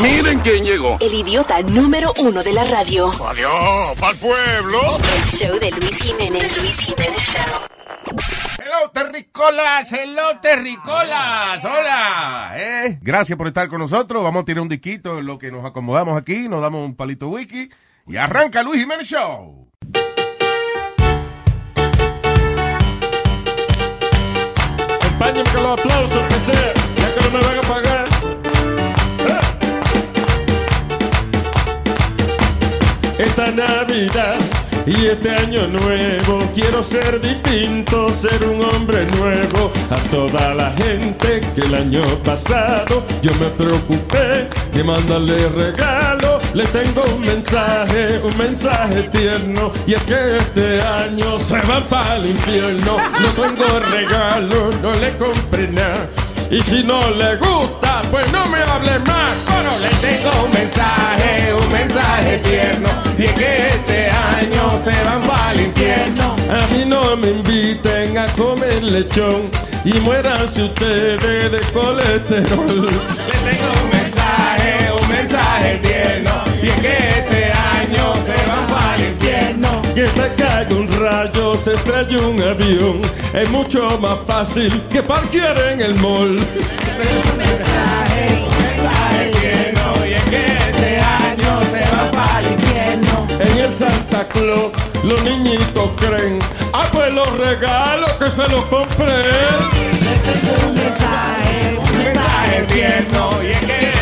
Miren quién llegó. El idiota número uno de la radio. Adiós, pa'l pueblo. El show de Luis Jiménez. Luis Jiménez Show. Hello, terricolas, hello, terricolas. Hola. Eh, gracias por estar con nosotros. Vamos a tirar un diquito en lo que nos acomodamos aquí, nos damos un palito wiki y arranca Luis Jiménez Show. Acompáñenme con los aplausos, que sea, ya que no me van a pagar. Esta Navidad y este año nuevo quiero ser distinto, ser un hombre nuevo. A toda la gente que el año pasado yo me preocupé de mandarle regalo. Le tengo un mensaje, un mensaje tierno. Y es que este año se van para el infierno. No tengo regalo, no le compré nada. Y si no le gusta, pues no me hable más. Bueno, le tengo un mensaje, un mensaje tierno. Y que este año se van para el infierno. A mí no me inviten a comer lechón. Y muéranse ustedes de colesterol. Le tengo un mensaje, un mensaje tierno. Y es que este año se van para el infierno. Que te caiga un rayo, se estrelle un avión. Es mucho más fácil que parquear en el mall. Un mensaje, un mensaje tierno. Y es que este año se van para el infierno. En el Santa Claus, los niñitos creen. Ah, pues los regalos que se los compré. un mensaje, un mensaje tierno. Y es que este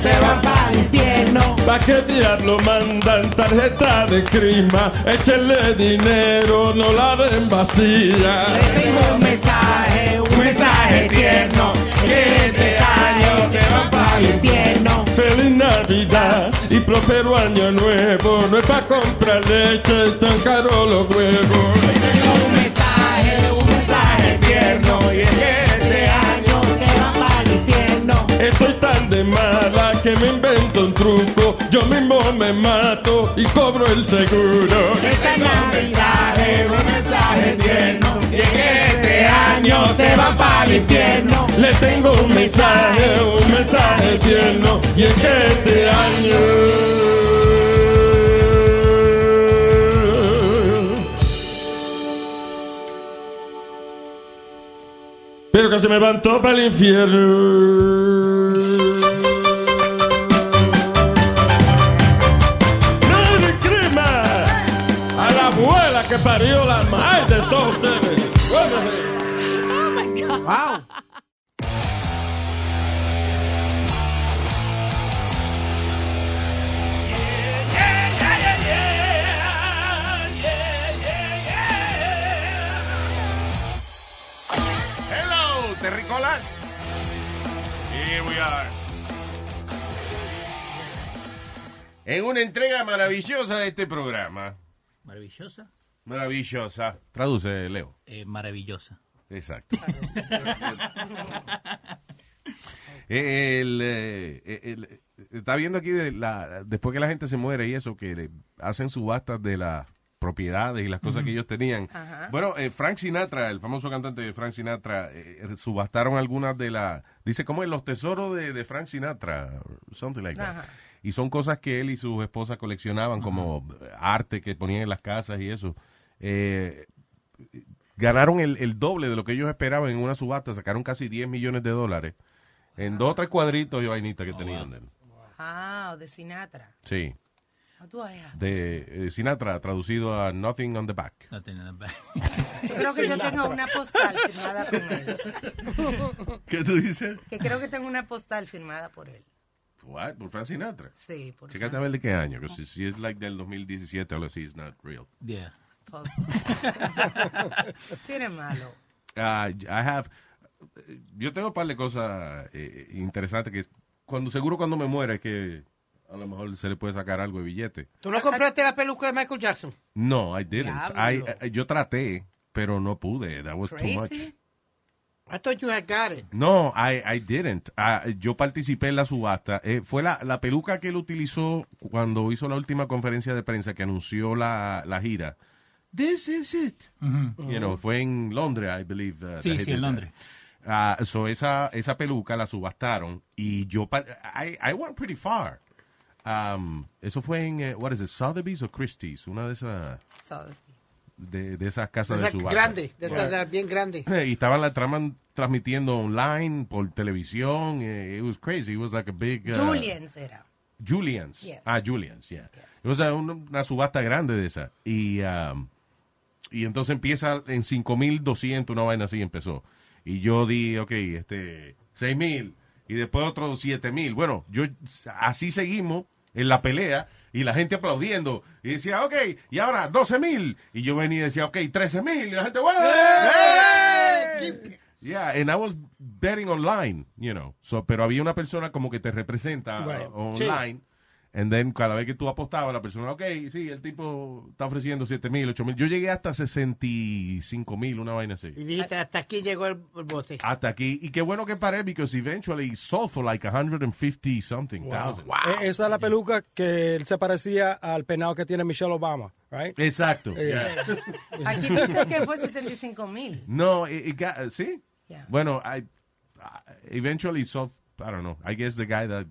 se van para el infierno. ¿Pa' qué diablo mandan tarjeta de crima? Échenle dinero, no la den vacía. un mensaje, un mensaje tierno. Que este año se van para el infierno. Feliz Navidad y próspero año nuevo. No es pa' comprar leche, tan caro los huevos. un mensaje, un mensaje tierno. Y es que este año se van para el infierno. Estoy tan de mala que me invento un truco. Yo mismo me mato y cobro el seguro. Este mensaje, un mensaje tierno. Y es que este año se van para el infierno. Le tengo un mensaje, un mensaje tierno. Y es que este año. Pero que se me van todo para el infierno. ¡Merry Christmas! A la abuela que parió la madre de todos ustedes. Buenos días. Wow. En una entrega maravillosa de este programa. Maravillosa. Maravillosa. Traduce, Leo. Eh, maravillosa. Exacto. Eh, el, eh, el- está viendo aquí de la, después que la gente se muere y eso, que le hacen subastas de las propiedades y las cosas que ellos tenían. Bueno, eh, Frank Sinatra, el famoso cantante de Frank Sinatra, eh, subastaron algunas de las, dice como en los tesoros de, de Frank Sinatra, something like that. Y son cosas que él y su esposa coleccionaban como arte que ponían en las casas y eso. Eh, ganaron el, el doble de lo que ellos esperaban en una subasta, sacaron casi 10 millones de dólares en dos o tres cuadritos y vainitas que tenían de él. Ah, de Sinatra. Sí, de eh, Sinatra, traducido a Nothing on the Back. No tiene nada. Yo creo que yo tengo una postal firmada con él. ¿Qué tú dices? Que creo que tengo una postal firmada por él. What? ¿Por Frank Sinatra? Sí, por Chécate a ver de qué año, que si, si es like del 2017 o algo así, it's not real. Yeah. Eres malo. Uh, I have, yo tengo un par de cosas eh, interesantes que cuando seguro cuando me muera es que a lo mejor se le puede sacar algo de billete. ¿Tú no compraste la peluca de Michael Jackson? No, I didn't. I. I- yo traté, pero no pude. That was too much. I thought you had got it. No, I, I didn't. Ah, yo participé en la subasta. Eh, fue la, la peluca que él utilizó cuando hizo la última conferencia de prensa que anunció la, la gira. This is it. You know, fue en Londres, I believe. uh, Sí, sí, en that. Londres. Ah, so esa, esa peluca la subastaron y yo, I, I went pretty far. Um, eso fue en, eh, what is it, Sotheby's o Christie's, una de esas, So, de, de esas casas de Esa subasta. grande, de esas de las bien grande. Y estaban la traman transmitiendo online, por televisión. eh, It was crazy. It was like a big... uh, Julian's era. Julian's. Yes. Ah, Julian's, yeah. It was a- una, una subasta grande de esa. Y, um, y entonces empieza en 5.200, una vaina así empezó. Y yo di, ok, este, 6.000. Y después otros 7.000. Bueno, yo así seguimos en la pelea. Y la gente aplaudiendo. Y decía, ok, y ahora 12.000. Y yo venía y decía, ok, 13.000. Y la gente, ¡Wey! Yeah, and I was betting online, you know. So, pero había una persona como que te representa Right. online. And then cada vez que tú apostabas, la persona, ok, sí, el tipo está ofreciendo 7 mil, 8 mil. Yo llegué hasta 65 mil, una vaina así. Y dijiste, hasta aquí llegó el, el bote. Hasta aquí. Y qué bueno que paré, because eventually sold for like 150 something thousand. E- Esa es la peluca que él se parecía al penado que tiene Michelle Obama, right? Exacto. Yeah. Aquí dice que fue 75 mil. No, it, it got, ¿sí? Yeah. Bueno, I, I eventually sold, I don't know, I guess the guy that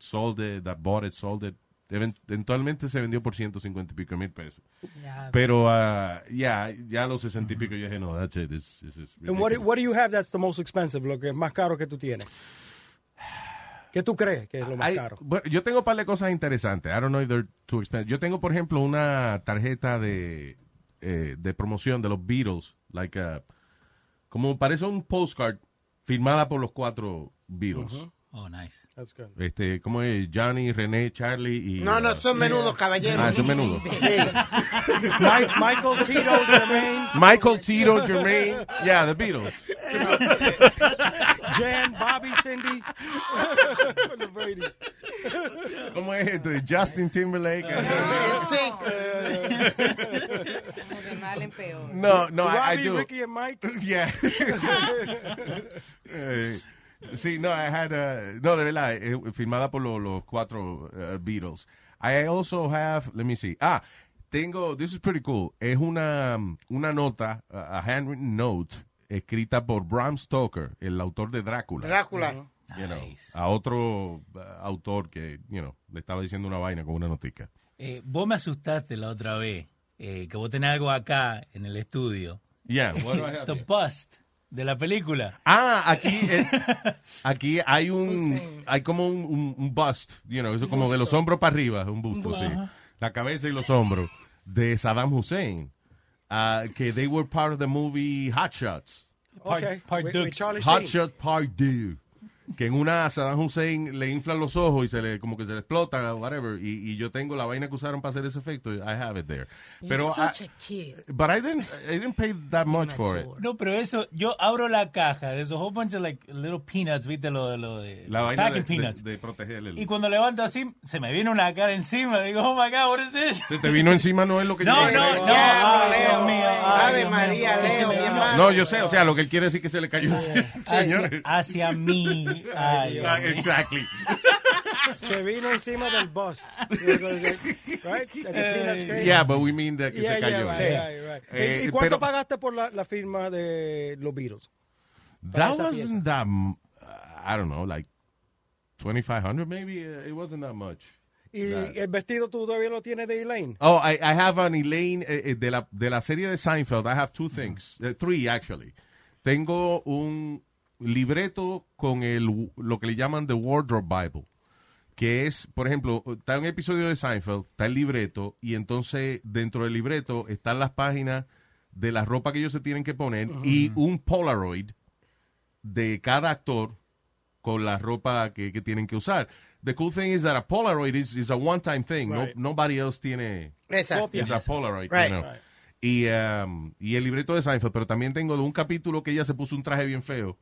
sold it, that bought it, sold it, event- eventualmente se vendió por 150 y pico mil pesos. Ya. Pero uh, ya, ya a los 60 y pico yo dije, no, that's it, this, this is And what, do- what do you have that's the most expensive? Lo que es más caro que tú tienes. ¿Qué tú crees que es lo más caro? bueno, yo tengo un par de cosas interesantes. I don't know if they're too expensive. Yo tengo, por ejemplo, una tarjeta de, eh, de promoción de los Beatles. Like a- como parece un postcard firmada por los cuatro Beatles. Oh, nice. That's good. Este, ¿cómo es? Johnny, René, Charlie y... No, no, uh, son menudos, caballeros. Ah, son menudos. Mike- Michael Tito, Jermaine, Michael, Tito, Jermaine. Yeah, the Beatles. Jan, Bobby, Cindy. The Brady's. ¿Cómo es este? Justin Timberlake. En sync. Como de mal en peor. No, no, I, I Robbie, do. Ricky, and Mike. Yeah. Eh, sí, no, I had, uh, no, de verdad, eh, firmada por lo- los cuatro uh, Beatles. I also have, let me see. Ah, tengo, this is pretty cool. Es una, una nota, uh, a handwritten note, escrita por Bram Stoker, el autor de Drácula. Drácula. you know, Nice. a otro uh, autor que, you know, le estaba diciendo una vaina con una notica. Eh, vos me asustaste la otra vez, eh, que vos tenés algo acá en el estudio. Yeah, what do I have The here? bust de la película. Ah, aquí, eh, aquí hay un, hay como un, un, un bust, you know, eso como de los hombros para arriba, un busto, sí. La cabeza y los hombros de Saddam Hussein, ah, que they were part of the movie Hot Shots. Part- Okay. part with- Dukes. with Charlie Hot. Shot Part 2. Que en una Saddam Hussein le inflan los ojos y se le, como que se le explota, whatever. Y, y yo tengo la vaina que usaron para hacer ese efecto. I have it there. Pero, You're such I- a kid. but I didn't, I didn't pay that much for it. No, pero eso, yo abro la caja, there's a whole bunch of like little peanuts, viste lo, lo de La vaina de, peanuts. de, de proteger el... Y cuando levanto así, se me viene una cara encima, digo, oh my god, what is this? Se te vino encima no es lo que No, yo no, no. Ay, Ave. María, Leo. No, yo sé, o sea, lo que él quiere decir que se le cayó. Hacia, Señores. hacia mí. Ay, Dios Ah, mío. exactly. Se vino encima del bust. right? Yeah, but we mean that que Yeah, se yeah, cayó. right, Sí. right, right. Eh, ¿Y- ¿Y cuánto pero- pagaste por la, la firma de los Beatles? That wasn't that, m- I don't know, like 2500 maybe? Uh, it wasn't that much. ¿Y Right. el vestido tú todavía lo tienes de Elaine? Oh, I, I have an Elaine eh, eh, de la, de la serie de Seinfeld. I have two things. Eh, three, actually. Tengo un libreto con el, lo que le llaman The Wardrobe Bible. Que es, por ejemplo, está un episodio de Seinfeld, está el libreto, y entonces dentro del libreto están las páginas de la ropa que ellos se tienen que poner y un Polaroid de cada actor con la ropa que, que tienen que usar. The cool thing is that a Polaroid is, is a one-time thing. No- nobody else tiene Exacto. es a Polaroid. Right. you know. Right. Y, um, y el libreto de Seinfeld, pero también tengo de un capítulo que ella se puso un traje bien feo.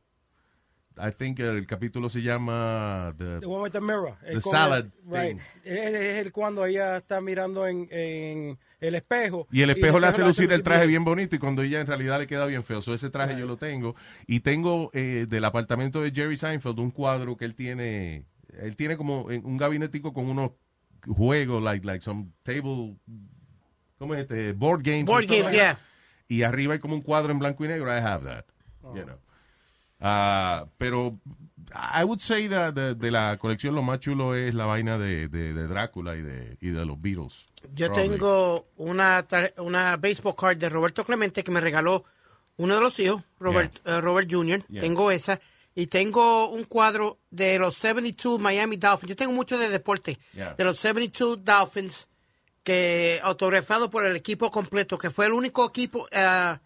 I think el capítulo se llama The, The one with the mirror. The salad el- right. thing. Es, es el cuando ella está mirando en, en el espejo. Y el espejo le hace lucir el traje bien. bien bonito y cuando ella en realidad le queda bien feo. So ese traje yo lo tengo. Y tengo eh, del apartamento de Jerry Seinfeld un cuadro que él tiene. Él tiene como en- un gabinetico con unos juegos, like, like some table. ¿Cómo es este? Board games. Board games, yeah. Y arriba hay como un cuadro en blanco y negro. I have that. You know. Ah, pero I would say that de, de la colección lo más chulo es la vaina de, de, de Drácula y de, y de los Beatles. Yo Probably. tengo una, una baseball card de Roberto Clemente que me regaló uno de los hijos, Robert, eh, Robert Jr. Yeah. Tengo esa. Y tengo un cuadro de los 72 Miami Dolphins. Yo tengo mucho de deporte. Yeah. De los 72 Dolphins que autografado por el equipo completo, que fue el único equipo eh,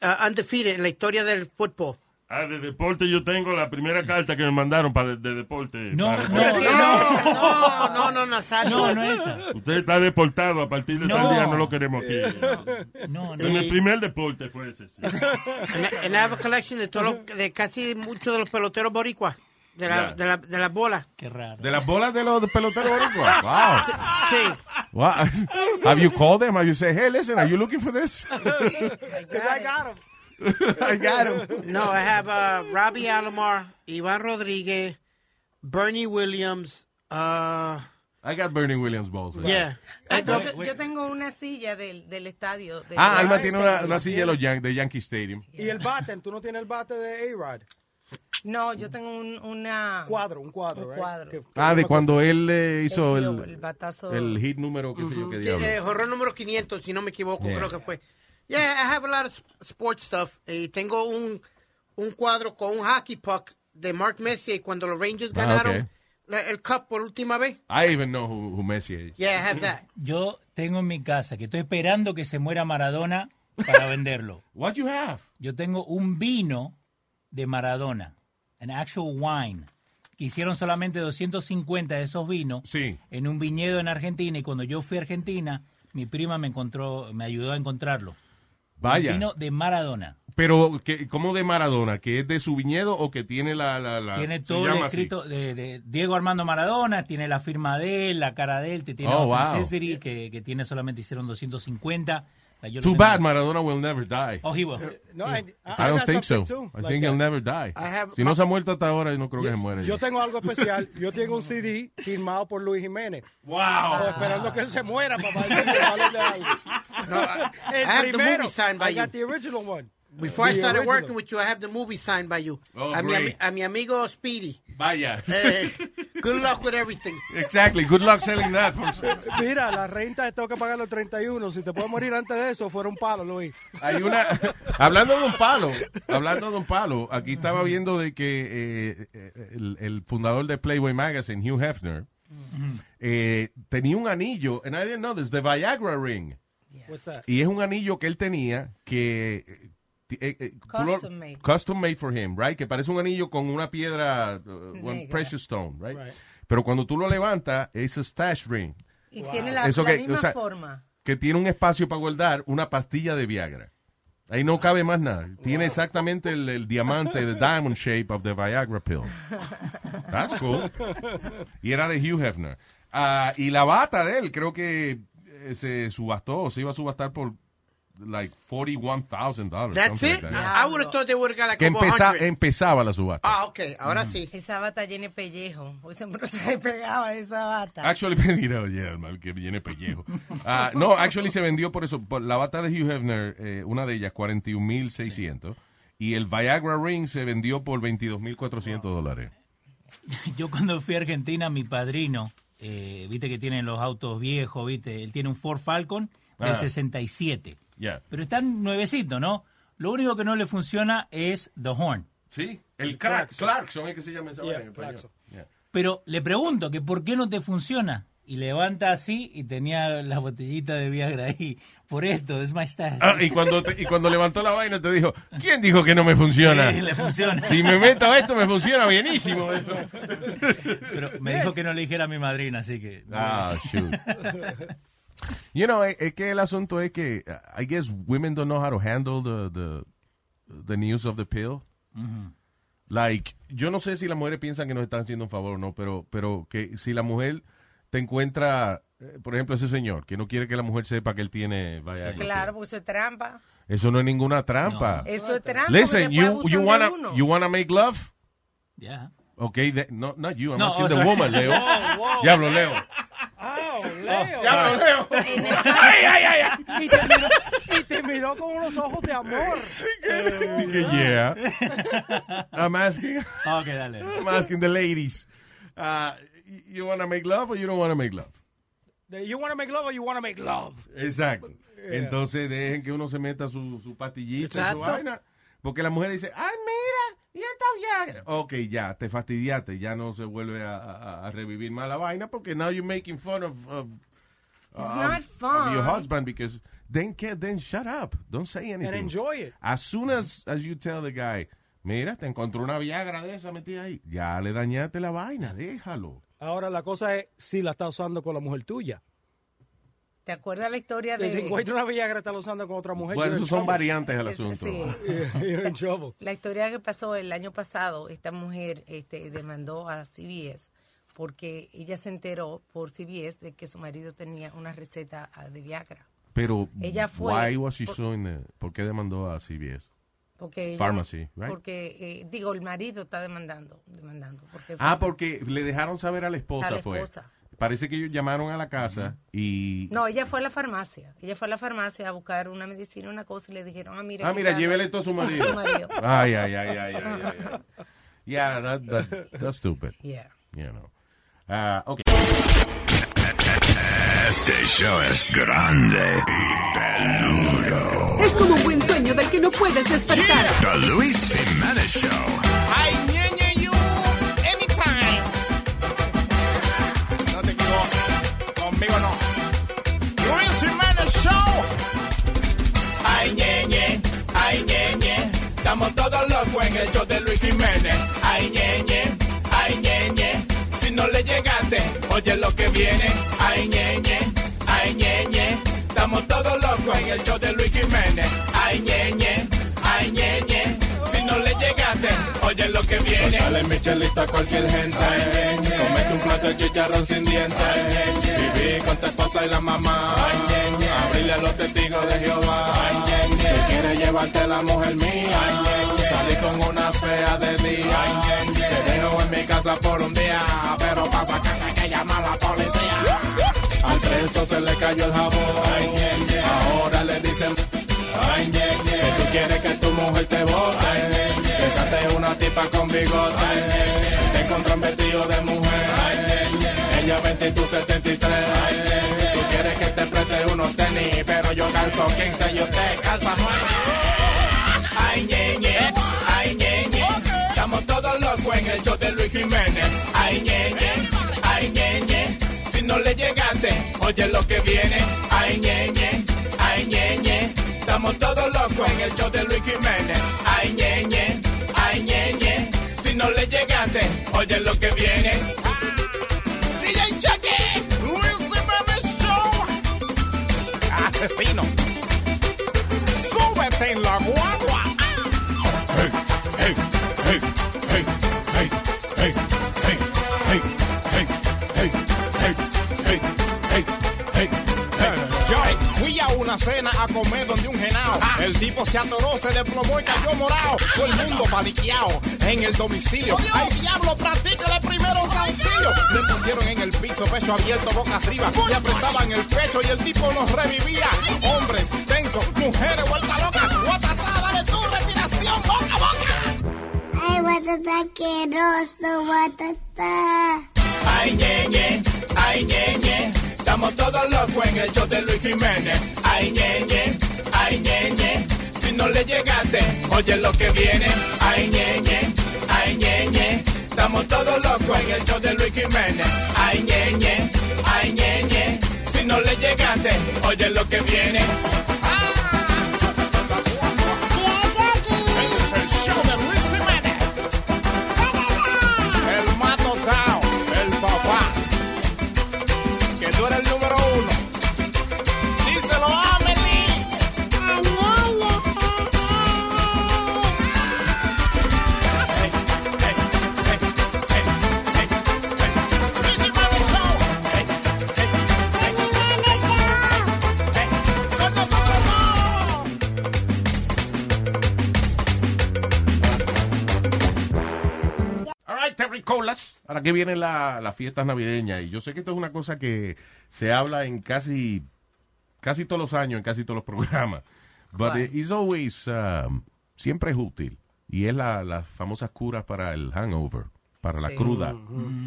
eh, undefeated en la historia del fútbol. Ah, de deporte yo tengo la primera carta que me mandaron para de, deporte. No, para- no, No, no, no, no, Nazario. No, no es esa. Usted está deportado a partir de No. tal día, no lo queremos aquí. No, no. En el primer deporte fue ese. sí. And, and I have a collection de, todos de casi muchos de los peloteros boricuas. De, la, Yeah. de, la, de las bolas. Qué raro. De las bolas de los peloteros boricuas. Wow. Sí. Wow. Have you called them? Have you said, hey, listen, are you looking for this? Because I got him. I got him. No, I have uh, Robbie Alomar, Iván Rodríguez, Bernie Williams. Uh, I got Bernie Williams balls. yeah. Ah, yo, yo tengo una silla del, del estadio. del- Ah, Alma tiene una, una silla de los Yan- de Yankee Stadium. Y el bate, tú no tienes el bate de A-Rod. No, yo tengo un, una... Cuadro, un cuadro, Un right? cuadro. Que- que Ah, de cuando él eh, hizo El el, el batazo. el hit número, qué sé yo, qué diablo. eh, horror número 500, si no me equivoco, Yeah. creo que fue. Yeah, I have a lot of sp- sports stuff. Y tengo un, un cuadro con un hockey puck de Mark Messier cuando los Rangers Ah, ganaron el cup por última vez. I even know who, who Messi is. Yeah, I have that. Yo tengo en mi casa que estoy esperando que se muera Maradona para venderlo. What you have? Yo tengo un vino de Maradona, an actual wine, que hicieron solamente 250 de esos vinos Sí. en un viñedo en Argentina y cuando yo fui a Argentina, mi prima me encontró, me ayudó a encontrarlo. Vaya. Vino de Maradona. Pero, ¿qué, ¿cómo de Maradona? ¿Que es de su viñedo o que tiene la... la, la- tiene todo así? escrito de, de Diego Armando Maradona, tiene la firma de él, la cara de él, te tiene Oh, wow. Authenticity, que, que tiene solamente hicieron 250. O sea, yo lo Too bad Maradona will never die. Oh, he will. No, I, I, I don't think so. too, I like think he'll that. never die. I have- Si no se ha muerto hasta ahora, yo no creo que se muera. Yo tengo algo especial. Yo tengo un CD firmado por Luis Jiménez. Wow. Esperando que él se muera para No, I, I have the primero. movie signed by I you. got the original one. Before I The started original. working with you, I have the movie signed by you. Oh, a, mi, great. a mi amigo Speedy. Vaya. Eh, good luck with everything. Exactly. Good luck selling that. For... Mira, la renta tengo que pagar los 31. Si te puedo morir antes de eso, fuera un palo, Luis. Hay una. hablando de un palo. Hablando de un palo. Aquí estaba viendo de que eh, eh, el, el fundador de Playboy Magazine, Hugh Hefner, eh, tenía un anillo. And I didn't know this. The Viagra ring. What's that? Y es un anillo que él tenía que. eh, eh, eh, Custom made. Custom made for him, right? Que parece un anillo con una piedra, uh, one precious stone, right? Right. Pero cuando tú lo levantas, es a stash ring. Y tiene la, Eso la que- misma o sea, forma. que tiene un espacio para guardar una pastilla de Viagra. Ahí no cabe más nada. Tiene exactamente el, el diamante, the diamond shape of the Viagra pill. That's cool. Y era de Hugh Hefner. Ah, y la bata de él, creo que se subastó, se iba a subastar por like $41,000. That's it? like that. I, I would have thought they would have got like Que empeza- 100. empezaba la subasta. Ah, ok, ahora sí. Esa bata llena de pellejo. Hoy siempre se pegaba esa bata. Actually, mira, yeah, mal que viene pellejo. Ah, no, actually se vendió por eso. Por la bata de Hugh Hefner, eh, una de ellas, 41,600. Y el Viagra Ring se vendió por 22,400 dólares. Yo cuando fui a Argentina, mi padrino, eh, viste que tienen los autos viejos, viste, él tiene un Ford Falcon del Ah. 67. Ya. Pero están nuevecitos, ¿no? Lo único que no le funciona es The Horn. Sí, el El crack, Clarkson. Clarkson es que se llama esa Yeah, vaina en español. Clarkson. Yeah. Pero le pregunto que por qué no te funciona. Y levanta así y tenía la botellita de Viagra ahí. Por esto, es my stash. Ah, y cuando, te- y cuando levantó la vaina te dijo, ¿quién dijo que no me funciona? Sí, le funciona. Si me meto esto me funciona bienísimo. Pero me dijo que no le dijera a mi madrina, así que... Ah, shoot. You know, es, es que el asunto es que uh, I guess women don't know how to handle the, the, the news of the pill. Like, yo no sé si las mujeres piensan que nos están haciendo un favor o no, pero, pero que si la mujer te encuentra, eh, por ejemplo, ese señor que no quiere que la mujer sepa que él tiene Viagra. Claro, porque eso es trampa. Eso no es ninguna trampa. Eso es trampa. Listen, you, you wanna, you wanna make love? Ya. Okay, the- no, not you, I'm No, asking oh, the sorry. woman, Leo. Whoa, whoa. Diablo, Leo. Leo. Ya lo leo. En el- Ay, ay, ay, ay. Y te, miró, y te miró con unos ojos de amor. Dije, yeah. I'm asking, Ok, dale. I'm asking the ladies. Uh, you want to make love or you don't want to make love? You want to make love or you want to make love? Exacto. Entonces dejen que uno se meta su, su pastillita su vaina. Porque la mujer dice, ay, mira, y esta Viagra. Ok, ya, te fastidiaste. Ya no se vuelve a, a- a revivir más la vaina porque now you're making fun of, of, It's of- not of fun. your husband because then, then shut up. Don't say anything. And enjoy it. As soon as, as you tell the guy, mira, te encontró una Viagra de esa metida ahí, ya le dañaste la vaina, déjalo. Ahora la cosa es si la está usando con la mujer tuya. ¿Te acuerdas la historia Que si de encuentra una Viagra está la usando con otra mujer. Bueno, in son variantes del Es- asunto. sí. You're in trouble. La historia que pasó el año pasado, esta mujer este, demandó a CBS porque ella se enteró por CBS de que su marido tenía una receta ah, de Viagra. Pero, Ella fue- why was she por- suing the- ¿por qué demandó a CBS? Porque ella- Pharmacy, right? Porque, eh, digo, el marido está demandando. demandando porque Ah, porque le dejaron saber a la esposa, A la fue. esposa. Parece que ellos llamaron a la casa y... No, ella fue a la farmacia. Ella fue a la farmacia a buscar una medicina, una cosa, y le dijeron, ah, mira. Ah, mira, llévele todo a su marido. su marido. Ay, ay, ay, ay, ay, ay, ay. Yeah, that, that, that's stupid. Yeah. You know. Ah, okay. Este show es grande y peludo. Es como un buen sueño del que no puedes despertar. The Luis Jiménez Show. Ay, ñeñe, you, anytime. No te equivoques, conmigo no. Luis Jiménez Show. Ay, ñeñe, ay, ñeñe. Estamos todos locos en el show de Luis Jiménez. Ay, ñeñe, ay, ñeñe. Si no le llegaste, oye lo que viene. Ay, ñeñe, ay, ñeñe. Estamos todos locos en el show de Luis Jiménez. Viene. Dale Michelita a cualquier gente. Comete un plato de chicharrón sin dientes. Viví con tu esposa y la mamá. Abrirle a los testigos de Jehová. Que quiere llevarte la mujer mía. Salí con una fea de día. Te dejo en mi casa por un día. Pero que hay que llamar a la policía. Al preso se le cayó el jabón. Ahora le dicen. Que tú quieres que tu mujer te bote. Tipa con bigote. Te encontró en vestido de mujer. Ella 20 y tú 73. Tú quieres que te preste unos tenis. Pero yo calzo 15 y usted calza 9. Ay, ñeñe, ay, ñeñe. Estamos todos locos en el show de Luis Jiménez. Ay, ñeñe, ay, ñeñe. Si no le llegaste, oye lo que viene. Ay, ñeñe, ay, ñeñe. Estamos todos locos en el show de Luis Jiménez. Ay, ñeñe. Si no le llegaste, oye lo que viene. DJ Chucky, Jiménez Show. Asesino. Súbete en la una cena a comer donde un genao. El tipo se atoró, se desplomó y cayó morado. Todo el mundo paniqueado en el domicilio. Ay, diablo, practícale primero un auxilio. Le pusieron en el piso, pecho abierto, boca arriba. Le apretaban el pecho y el tipo nos revivía. Hombres, tensos, mujeres, vuelta locas. Guatatada de tu respiración, boca a boca. Ay, guatata asqueroso, guatata. Ay, ñeñe, ay, ñeñe. Estamos todos locos en el show de Luis Jiménez. Ay, ñeñe, ay, ñeñe. Si no le llegaste, oye lo que viene. Ay, ñeñe, ay, ñeñe. Estamos todos locos en el show de Luis Jiménez. Ay, ñeñe, ay, ñeñe. Si no le llegaste, oye lo que viene. Que vienen la- las fiestas navideñas, y yo sé que esto es una cosa que se habla en casi, casi todos los años, en casi todos los programas, but it's always, um, siempre es útil, y es la- las famosas curas para el hangover, para la cruda.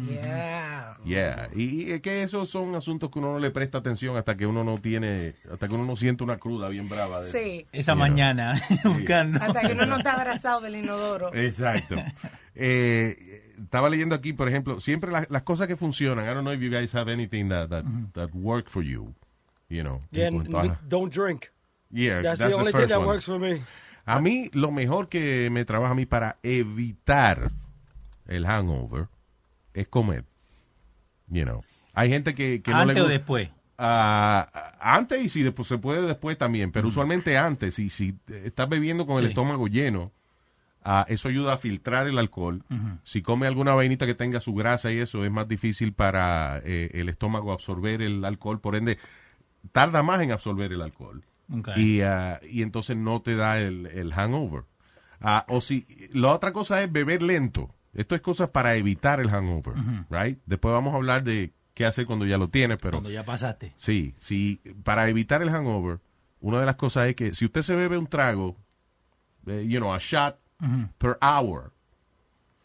Yeah. Yeah, y es que esos son asuntos que uno no le presta atención hasta que uno no tiene, hasta que uno no siente una cruda bien brava. de- Sí. Esa You know. mañana, buscando. Hasta que uno no está abrazado del inodoro. Exacto. Eh, estaba leyendo aquí, por ejemplo, siempre las, las cosas que funcionan. I don't know if you guys have anything that, that, that work for you. You know. Yeah, a- don't drink. Yeah, That's, that's the only thing first that one. works for me. A mí, lo mejor que me trabaja a mí para evitar el hangover es comer. You know. Hay gente que, que no le Antes o gusta- después. Ah, antes y si después se puede después también, pero usualmente antes. Y si estás bebiendo con el estómago lleno, ah, eso ayuda a filtrar el alcohol. Si come alguna vainita que tenga su grasa y eso, es más difícil para eh, el estómago absorber el alcohol. Por ende, tarda más en absorber el alcohol. Y, ah, y entonces no te da el, el hangover. Ah, o si, la otra cosa es beber lento. Esto es cosas para evitar el hangover, right? Después vamos a hablar de qué hacer cuando ya lo tienes, pero Cuando ya pasaste. sí, sí, para evitar el hangover, una de las cosas es que si usted se bebe un trago, eh, you know, a shot Per hour,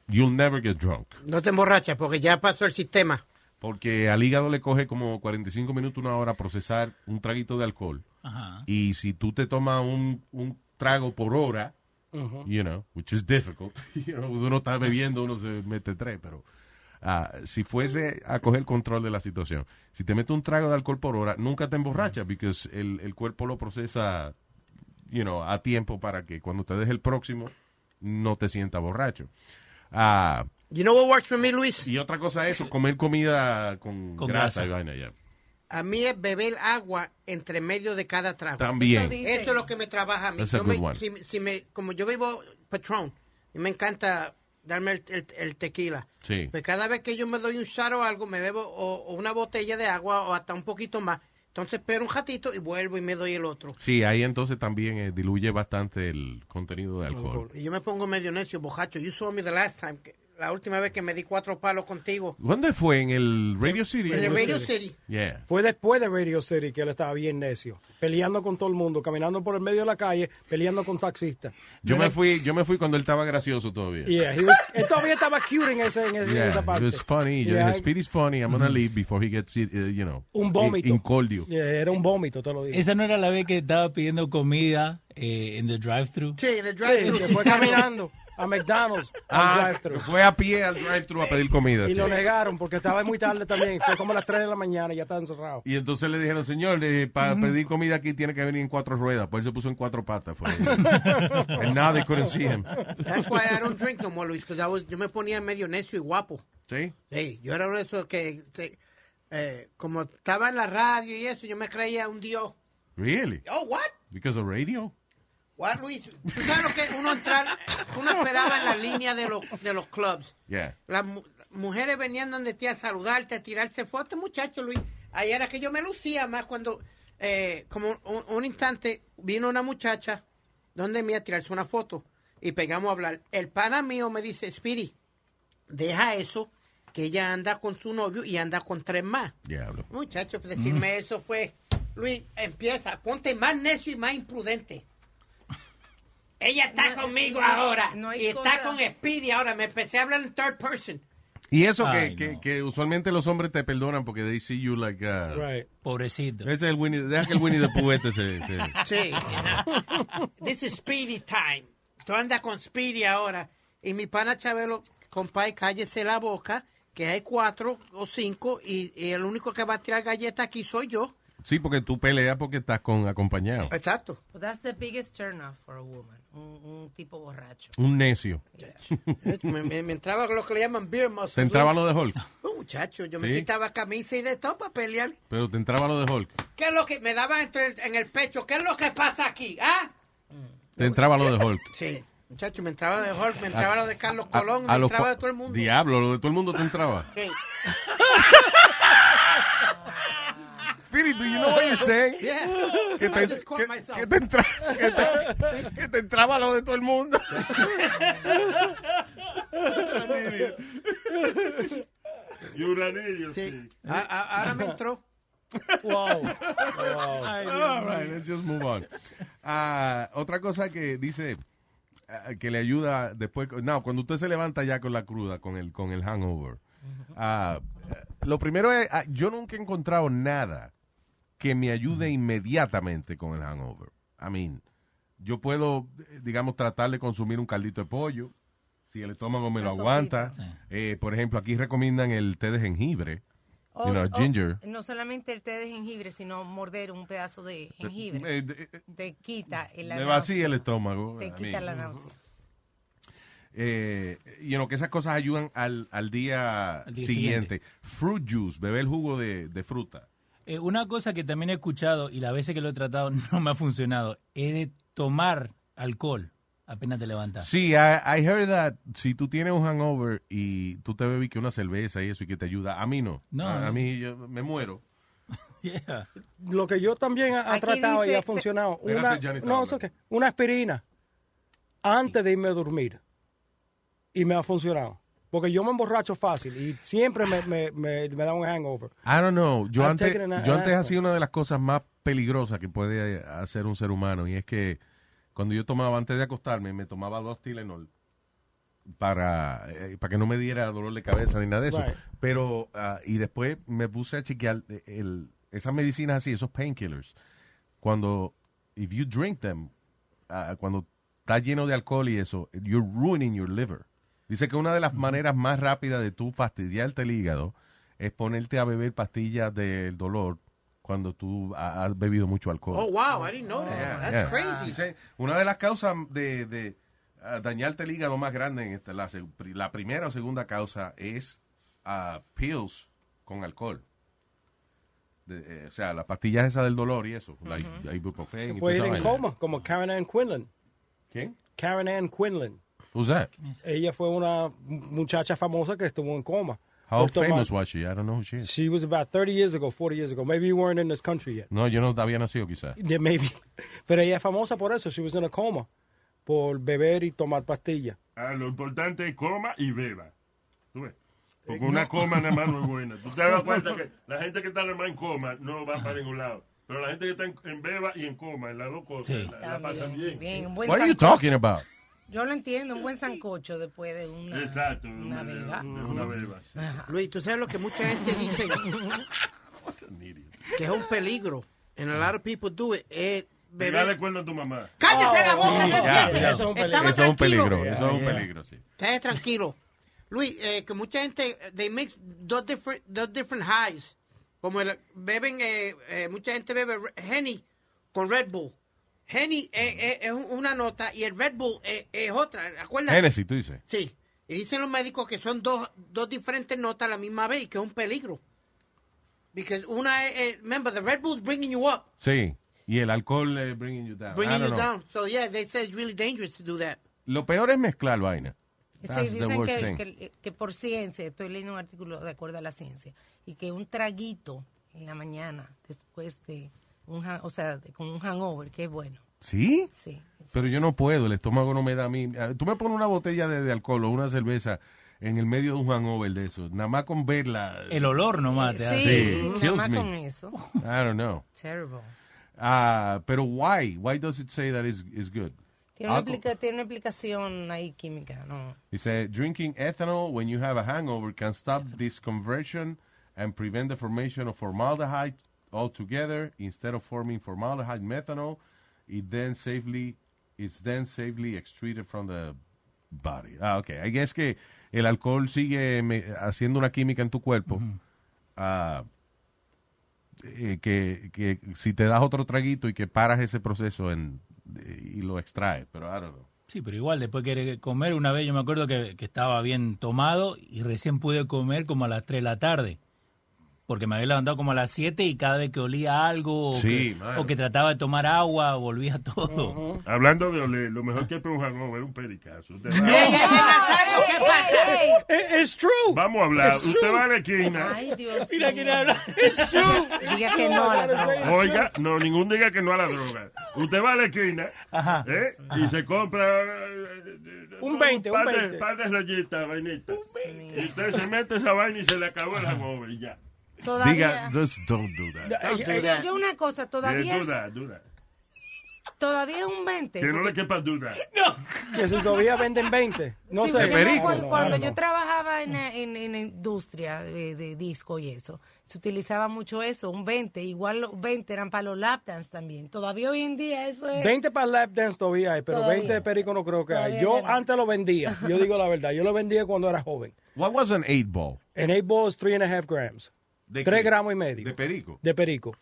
you'll never get drunk. No te emborrachas porque ya pasó el sistema. Porque al hígado le coge como 45 minutos, una hora procesar un traguito de alcohol. Y si tú te tomas un, un trago por hora, you know, which is difficult. You know, uno está bebiendo, uno se mete tres, pero ah, si fuese a coger control de la situación, si te metes un trago de alcohol por hora, nunca te emborrachas, porque el, el cuerpo lo procesa, you know, a tiempo para que cuando te deje el próximo, no te sientas borracho. Ah, You know what works for me, Luis? y otra cosa es eso, comer comida con, Con grasa, grasa. y vaina ya. A mí es beber agua entre medio de cada trago. También. Eso es lo que me trabaja a mí. That's a Yo good me- one. si, si me, como yo bebo Patron, y me encanta darme el, el- el tequila. Sí. Pues cada vez que yo me doy un shot o algo, me bebo o, o una botella de agua o hasta un poquito más. Entonces espero un ratito y vuelvo y me doy el otro. Sí, ahí entonces también eh, diluye bastante el contenido de alcohol. Y yo me pongo medio necio, bojacho. You saw me the last time, que- la última vez que me di cuatro palos contigo. ¿Dónde fue? ¿En el Radio City? En el Radio City. Yeah. Fue después de Radio City que él estaba bien necio, peleando con todo el mundo, caminando por el medio de la calle, peleando con taxistas. Yo me fui, yo me fui cuando él estaba gracioso todavía. Yeah, he was- él todavía estaba cute en, ese, en, ese- en Yeah, esa parte. it was funny. Yo Yeah. dije, Speedy's funny. I'm gonna leave before he gets, it, uh, you know, Un vómito. incordio. Era un vómito, te lo digo. Esa no era la vez que estaba pidiendo comida eh, en the drive-thru. Sí, en el Sí, drive-thru. se fue caminando a McDonald's, al Ah, drive-thru. fue a pie al drive-thru a pedir comida. Y sí. lo negaron porque estaba muy tarde también. Fue como a las 3 de la mañana y ya estaba encerrado. Y entonces le dijeron, señor, para pedir comida aquí tiene que venir en cuatro ruedas. Pues él se puso en cuatro patas. Fue. And now they couldn't see him. That's why I don't drink no more, Luis, because I was, yo me ponía medio necio y guapo. ¿Sí? Sí, yo era uno de esos que, eh, como estaba en la radio y eso, yo me creía un dios. Really? Oh, what? Because of radio? What, Luis? ¿Tú sabes lo que uno entrar, uno esperaba en la línea de los, de los clubs? Yeah. Las mu- mujeres venían donde ti a saludarte, a tirarse fotos, muchacho, Luis. Ahí era que yo me lucía más cuando, eh, como un, un instante, vino una muchacha donde me a tirarse una foto y pegamos a hablar. El pana mío me dice, Spiri, deja eso, que ella anda con su novio y anda con tres más. Diablo. Muchacho, decirme eso fue, Luis, empieza, ponte más necio y más imprudente. Ella está No, conmigo no, ahora no y está cosa- con Speedy ahora. Me empecé a hablar en third person. Y eso Ay, que, que, no. que usualmente los hombres te perdonan porque they see you like... uh, Right. Pobrecito. Ese es el Winnie, deja que el Winnie the Pooh este se, se- Sí. This is Speedy time. Tú andas con Speedy ahora. Y mi pana Chabelo, compadre, cállese la boca, que hay cuatro o cinco y, y el único que va a tirar galletas aquí soy yo. Sí, porque tú peleas porque estás con acompañado. Exacto. But that's the biggest turnoff for a woman. Un, un tipo borracho. Un necio. me, me- me entraba lo que le llaman beer muscle. Te entraba lo de Hulk. Oh, muchacho, yo me quitaba camisa y de todo para pelear. Pero te entraba lo de Hulk. ¿Qué es lo que me daba entre, en el pecho? ¿Qué es lo que pasa aquí? ¿Ah? Te entraba lo de Hulk. Sí. Muchacho, me entraba de Hulk, me entraba lo de Carlos A- Colón, a me entraba de todo el mundo. Diablo, lo de todo el mundo te entraba. Sí. Espíritu, you know what you're saying? Yeah. Que I te, que- myself. que te entra- que te- que te entraba lo de todo el mundo. Y uranillo, Sí. sí. A- a- ahora me entró. Wow. All right, let's just move on. Ah, otra cosa que dice ah, que le ayuda después, no, cuando usted se levanta ya con la cruda, con el con el hangover. ah, lo primero es, yo nunca he encontrado nada que me ayude inmediatamente con el hangover. I mean, yo puedo, eh, digamos, tratar de consumir un caldito de pollo, si el estómago me lo aguanta. Eh, por ejemplo, aquí recomiendan el té de jengibre, O- you know, o- ginger. no solamente el té de jengibre, sino morder un pedazo de jengibre. Eh, te quita el me vacía el estómago. Te quita la náusea. eh, you know, que esas cosas ayudan al, al día, Al día siguiente. Fruit juice, beber jugo de, de fruta. Eh, una cosa que también he escuchado y las veces que lo he tratado no me ha funcionado es de tomar alcohol apenas te levantas. Sí, I, I heard that si tú tienes un hangover y tú te bebes que una cerveza y eso y que te ayuda, a mí no. No, a, mí yo me muero. Yeah. Lo que yo también ha, tratado y ha funcionado. Una, no, es hablando. okay. una aspirina antes de irme a dormir. Y me ha funcionado. Porque yo me emborracho fácil y siempre me, me, me, me da un hangover. I don't know. Yo antes, yo an antes hacía una de las cosas más peligrosas que puede hacer un ser humano y es que cuando yo tomaba antes de acostarme me tomaba dos Tylenol para, eh, para que no me diera dolor de cabeza ni nada de eso. Right. Pero, ah, y después me puse a chequear el- el- esas medicinas así, esos painkillers. Cuando, if you drink them, ah, cuando está lleno de alcohol y eso, you're ruining your liver. Dice que una de las maneras más rápidas de tú fastidiarte el hígado es ponerte a beber pastillas del dolor cuando tú ha- has bebido mucho alcohol. Oh, wow, I didn't know that. Yeah, That's yeah. crazy. Dice, una de las causas de, de, ah, dañarte el hígado más grande, en esta, la, la primera o segunda causa es ah, pills con alcohol. De- eh, o sea, las pastillas esas del dolor y eso, la i- ibuprofen y toda Puede ir en coma, como Karen Ann Quinlan. ¿Quién? Karen Ann Quinlan. Who's that? Ella fue una muchacha famosa que estuvo en coma. How tomar- famous was she? I don't know who she is. She was about 30 years ago, 40 years ago. Maybe you weren't in this country yet. No, yo no había nacido quizás. Yeah, maybe. Pero ella es famosa por eso. She was in a coma. Por beber y tomar pastillas. Ah, lo importante es coma y beba. ¿Tú ves? Porque una coma nada más no es buena. Tú te das cuenta que la gente que está nada más en coma no va para ningún lado. Pero la gente que está en, en beba y en coma, en las dos cosas, Sí. la, la pasan bien. Bien, What are you talking about? Yo lo entiendo, un buen sancocho después de una, Exacto, una una, beba. de una beba. sí. Luis, tú sabes lo que mucha gente dice que es un peligro. And a lot of people do it. Pegale beber. cuerno a tu mamá. ¡Cállate la boca, sí, ya, ya, eso es un Estaba Eso es un tranquilo. peligro, eso es un peligro, sí. Estate tranquilo. Luis, eh, que mucha gente, they mix dos different, dos different highs. Como el, beben, eh, eh, mucha gente bebe Henny con Red Bull. Henny eh, eh, es una nota y el Red Bull eh, es otra. ¿Acuerdas? Genesis, tú dices. Sí. Y dicen los médicos que son dos, dos diferentes notas a la misma vez y que es un peligro. Because una es, remember, the Red Bull's bringing you up, Sí. Y el alcohol eh, bringing you down. Bringing you know. down. So yeah, they say it's really dangerous to do that. Lo peor es mezclar vaina. Sí, That's the dicen worst que, thing. que, que por ciencia, estoy leyendo un artículo de acuerdo a la ciencia, y que un traguito en la mañana, después de un, o sea, con un hangover, que es bueno. ¿Sí? Sí. Pero yo no puedo, el estómago no me da a mí. Ah, Tú me pones una botella de, de alcohol o una cerveza en el medio de un hangover de eso, nada más con verla. El olor nomás te Sí, hace. Sí, nada kills más me. con eso. I don't know. Terrible. Ah, pero why? Why does it say that is is good? Tiene una, explica- tiene una explicación ahí química, ¿no? Dice, drinking ethanol when you have a hangover can stop this conversion and prevent the formation of formaldehyde altogether. Instead of forming formaldehyde methanol, it then safely it's then safely extruded from the body. Ah, okay. I guess que el alcohol sigue me- haciendo una química en tu cuerpo. ah, eh, que, que si te das otro traguito y que paras ese proceso en, y lo extraes, pero I don't know. Sí, pero igual después de comer una vez yo me acuerdo que, que estaba bien tomado y recién pude comer como a las 3 de la tarde. Porque me había levantado como a las 7 y cada vez que olía algo o, Sí, que, o que trataba de tomar agua volvía todo. Hablando de oler, lo mejor que es para un hangover es un pericazo. Usted va- Ey, ¿qué pasa? It- It's true. Vamos a hablar. It's Usted true. va a la esquina. Ay, Dios Mira quién habla. It's true. Diga que no a la droga. Oiga, no, ningún diga que no a la droga. Usted va a la esquina Ajá. ¿eh? y se compra eh, Un 20, un par de, 20. par de rayitas, vainitas. Y usted se mete esa vaina y se le acabó el jabón y ya. Todavía. Diga, just don't do that. Yo, yo una cosa, todavía duda. todavía es un 20. Que no le quepa duda. Que si todavía venden 20. No Sí, sé. yo No, cuando no, yo no. trabajaba en, en, en industria de, de disco y eso, se utilizaba mucho eso, un 20. Igual los 20 eran para los lap dance también. Todavía hoy en día eso es... 20 para lap dance todavía hay, pero Todavía. 20 de perico no creo que hay. Todavía Yo ya no. antes lo vendía. Yo digo la verdad. Yo lo vendía cuando era joven. What was an eight ball? En 8 balls, 3 and a half grams. ¿De 3 qué? gramos y medio. De perico. De perico.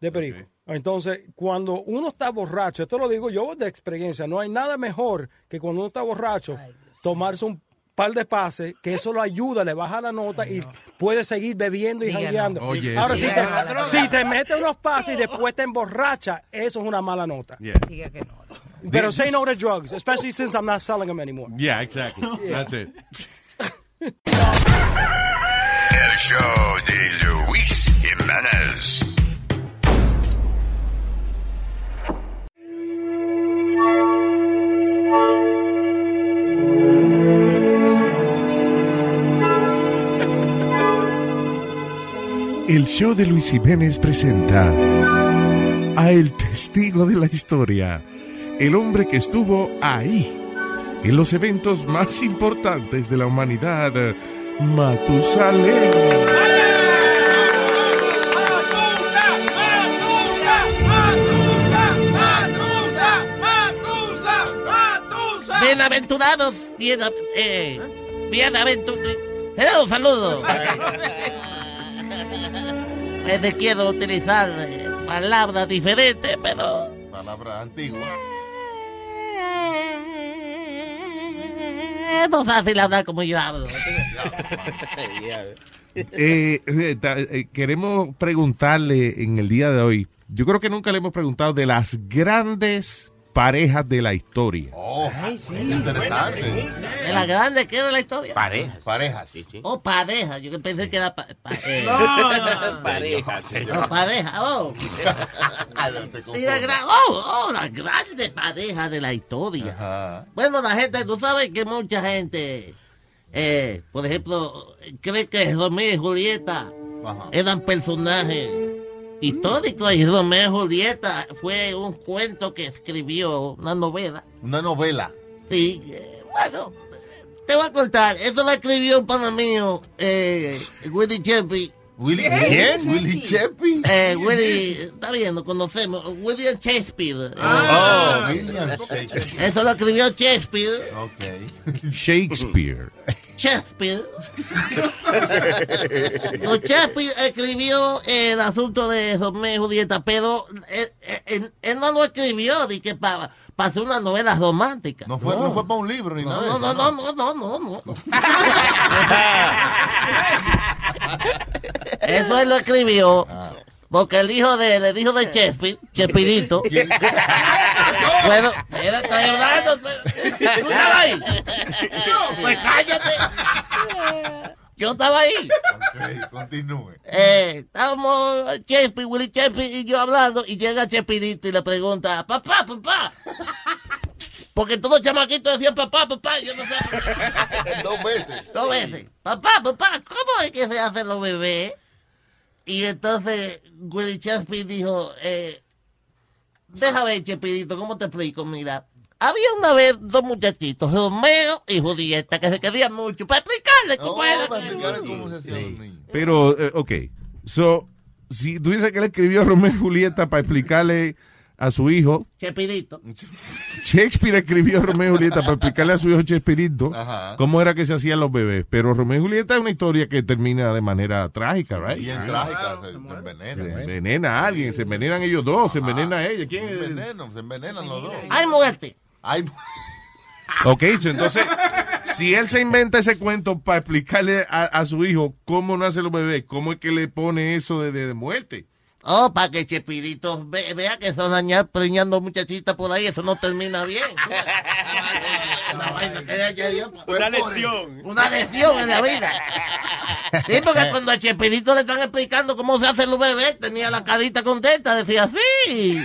De perico. Entonces, cuando uno está borracho, esto lo digo yo de experiencia, no hay nada mejor que cuando uno está borracho, tomarse un par de pases, que eso lo ayuda, le baja la nota y puede seguir bebiendo y jangueando. Oye, Ahora, si sí. te, si te metes unos pases y después te emborracha, eso es una mala nota. Yeah. Diga que no. Pero say no to drugs, especially since I'm not selling them anymore. Yeah, exactly. That's it. El show de Luis Jiménez. El show de Luis Jiménez presenta a El Testigo de la Historia, el hombre que estuvo ahí, en los eventos más importantes de la humanidad, Matusalén. Bienaventurados, bien, eh, bienaventurados. Hello, saludos. Es de quiero utilizar eh, palabras diferentes, pero Palabra antigua. Es más fácil hablar como yo hablo. Eh, eh, eh, queremos preguntarle en el día de hoy, yo creo que nunca le hemos preguntado de las grandes parejas de la historia. Oh, interesante. ¿De la grande qué era la historia? Parejas. Parejas. Oh, pareja. Yo que pensé que era pa- pa- eh, Parejas. oh, pareja. Oh. Y la gran- oh, oh, la grande pareja de la historia. Ajá. Bueno, la gente, tú sabes que mucha gente, eh, por ejemplo, cree que Romeo y Julieta Ajá. eran personajes históricos y Romeo y Julieta fue un cuento que escribió, una novela. Una novela. Sí, eh, bueno, te voy a contar, eso lo escribió un pana mío, eh, Willy Chepi. Willy, ¿Quién? Willy Chepi. Eh, Willy, está bien, lo conocemos, William Shakespeare. Eh, Oh, William Shakespeare. Eso lo escribió Shakespeare. Ok. Shakespeare. Shakespeare. No, Shakespeare escribió eh, el asunto de Romeo y Julieta, pero él, él- él no lo escribió de que para, para hacer una novela romántica. No fue, no fue para un libro ni No, nada de no, eso. no, no, no, no, no, no. Eso él lo escribió porque el hijo de el hijo de Shakespeare, Chespirito. Bueno, era, estoy hablando. pues. ¿Tú estabas ahí? No, pues cállate. Yo estaba ahí. Ok, continúe. Eh, estábamos Chespi, Willy Chespi y yo hablando y llega Chespirito y le pregunta, papá, papá. Porque todos los chamaquitos decían papá, papá, yo no sé. Dos veces. Dos veces. Papá, papá, ¿cómo es que se hacen los bebés? Y entonces Willy Chespi dijo, eh, déjame ver, Chespirito, ¿cómo te explico? Mira, había una vez dos muchachitos, Romeo y Julieta, que se querían mucho. Para explicarle, tú Oh, cómo se hacían los niños. Pero, eh, ok. So, si tú dices que él escribió Romeo y Julieta para explicarle a su hijo, Chespirito. Shakespeare escribió Romeo y Julieta para explicarle a su hijo Chespirito Ajá. cómo era que se hacían los bebés. Pero Romeo y Julieta es una historia que termina de manera trágica, right? Bien trágica, se, se envenenan. Se envenena a alguien, se envenenan ellos dos, se envenena a ella. ¿Quién Se envenenan, se envenenan los dos. Hay muerte. Hay Ok, so, entonces, si él se inventa ese cuento para explicarle a, a su hijo cómo nacen los bebés, ¿cómo es que le pone eso de, de muerte? Oh, para que Chespirito ve- vea que están dañando, preñando muchachitas por ahí, eso no termina bien. Una pues. Una lesión. Una lesión en la vida. Sí, porque cuando a Chespirito le están explicando cómo se hacen los bebés, tenía la carita contenta, decía, sí.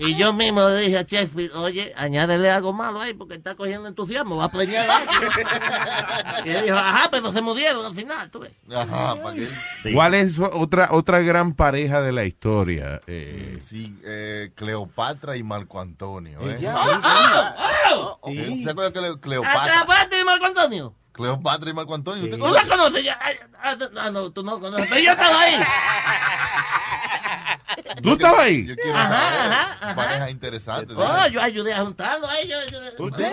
Y yo mismo le dije a Sheffield, oye, añádele algo malo ahí porque está cogiendo entusiasmo, va a preñar algo. Y él dijo, ajá, pero se murieron al final, tú ves. Ajá, ¿para qué? ¿Cuál es otra otra gran pareja de la historia? Eh, Sí, eh, Cleopatra y Marco Antonio. ¿eh? Ya, sí, sí. ¿Eh? ¿Se acuerda que Le- ¿A Cleopatra? Cleopatra y Marco Antonio? Cleopatra y Marco Antonio. ¿Usted ¿Tú conoce? la conoces ya? Ah, ah, no, tú no la conoces. Pero yo estaba ahí. ¿Tú estabas ahí? Yo quiero Ajá, saber. ajá, ajá. Pareja interesante. Oh, yo ayudé a juntarlo a ellos. ¿Usted?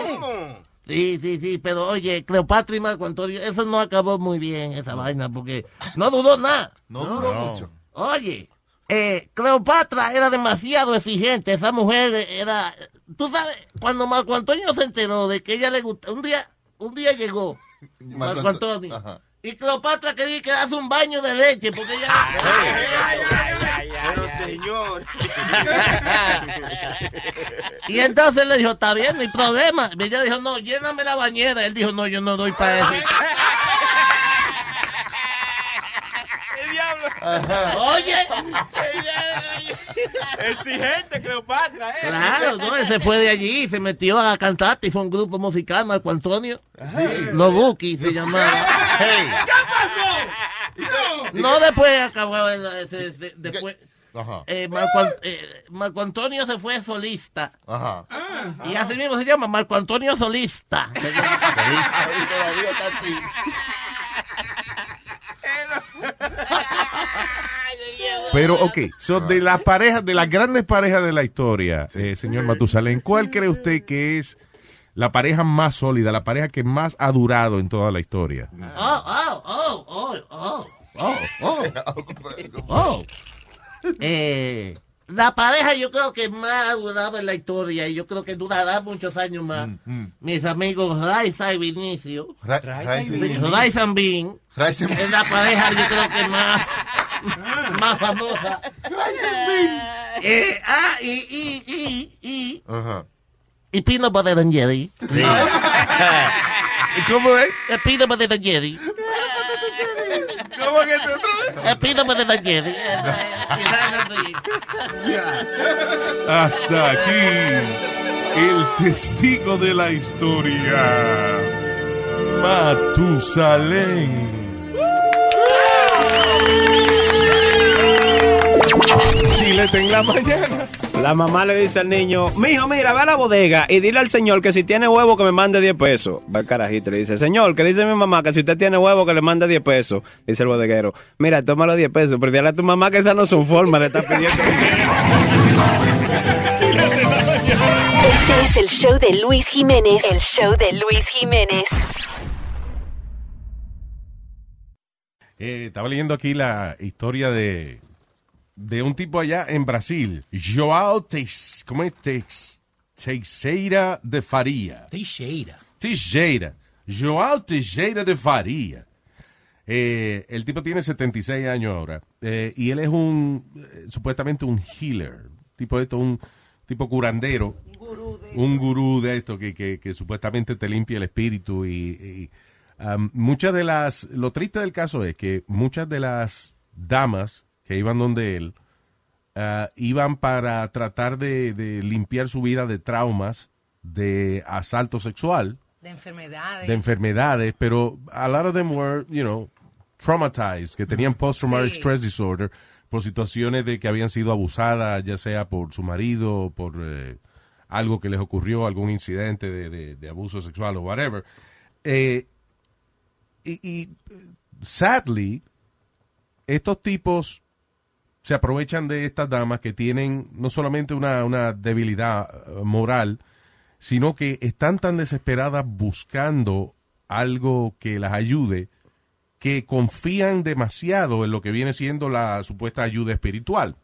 Sí, sí, sí, pero oye, Cleopatra y Marco Antonio, eso no acabó muy bien, esa vaina, porque no duró nada. No duró mucho. Oye, eh, Cleopatra era demasiado exigente, esa mujer era... Tú sabes, cuando Marco Antonio se enteró de que ella le gusta, un día, un día llegó Marco Anto- Antonio Ajá. y Cleopatra quería que hace un baño de leche, porque ella... Señor. Y entonces le dijo, está bien, no hay problema. Y ella dijo, no, lléname la bañera. Él dijo, no, yo no doy para eso. El diablo. Oye. Exigente, Cleopatra, ¿eh? Claro, no, él se fue de allí y se metió a cantar y fue un grupo musical, Marco Antonio. Los Buki se llamaba. ¿Qué pasó? No después acabó, el- ese- ese- después. Ajá. eh, Marco, eh, Marco Antonio se fue solista. Ajá. Y así mismo se llama Marco Antonio Solista. Se llama. Ahí todavía está así. Pero, ok, so de las parejas, de las grandes parejas de la historia, eh, señor Matusalén, ¿cuál cree usted que es la pareja más sólida, la pareja que más ha durado en toda la historia? Oh, oh, oh, oh, oh, oh, oh, oh. Eh, la pareja yo creo que más ha durado en la historia y yo creo que durará muchos años más. Mis amigos Raiza y Vinicio. Ra- Raiza y Vinicio. Raiza y Vin. Raiza y- Es la pareja yo creo que más, más famosa. Eh, ah, y, y, y, y, Ajá. y Pino Butter and Jerry. ¿Y cómo es? Pino Butter and Jerry. ¿Cómo que te otra vez? El Pino Butter and Jerry. Hasta aquí, el testigo de la historia, Matusalén. Chilete en la mañana. La mamá le dice al niño, mijo, mira, ve a la bodega y dile al señor que si tiene huevo que me mande 10 pesos. Va el carajito y le dice, señor, que dice mi mamá que si usted tiene huevo que le mande 10 pesos. Dice el bodeguero, mira, toma los 10 pesos, pero dile a tu mamá que esas no son formas de estar pidiendo Este es el show de Luis Jiménez. El show de Luis Jiménez. Eh, estaba leyendo aquí la historia de, de un tipo allá en Brasil, Joao Teis, ¿cómo es? Teis, Teixeira de Faria. Teixeira. Teixeira. Joao Teixeira de Faria. Eh, el tipo tiene 76 años ahora. eh, y él es un, eh, supuestamente un healer. Tipo de esto, un tipo curandero. Un gurú de esto que, que, que supuestamente te limpia el espíritu y, y, um, muchas de las, lo triste del caso es que muchas de las damas que iban donde él, ah, iban para tratar de, de limpiar su vida de traumas, de asalto sexual, De enfermedades. de enfermedades, pero a lot of them were, you know, traumatized, que tenían post-traumatic Sí. stress disorder por situaciones de que habían sido abusadas, ya sea por su marido, por eh, algo que les ocurrió, algún incidente de, de- de abuso sexual o whatever. Eh, y, y, sadly, estos tipos se aprovechan de estas damas que tienen no solamente una, una debilidad eh, moral, sino que están tan desesperadas buscando algo que las ayude que confían demasiado en lo que viene siendo la supuesta ayuda espiritual.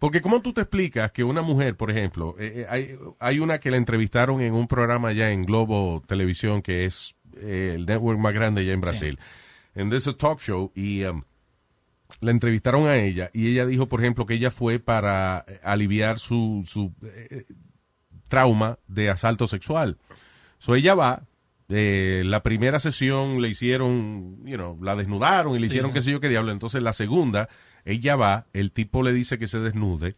Porque ¿cómo tú te explicas que una mujer, por ejemplo, eh, eh, hay, hay una que la entrevistaron en un programa ya en Globo Televisión, que es eh, el network más grande ya en Brasil, en this a talk show, y um, la entrevistaron a ella, y ella dijo, por ejemplo, que ella fue para eh, aliviar su, su eh, trauma de asalto sexual. So ella va, eh, la primera sesión le hicieron, you know, la desnudaron y le Sí. hicieron qué sé yo qué diablo. Entonces la segunda, ella va, el tipo le dice que se desnude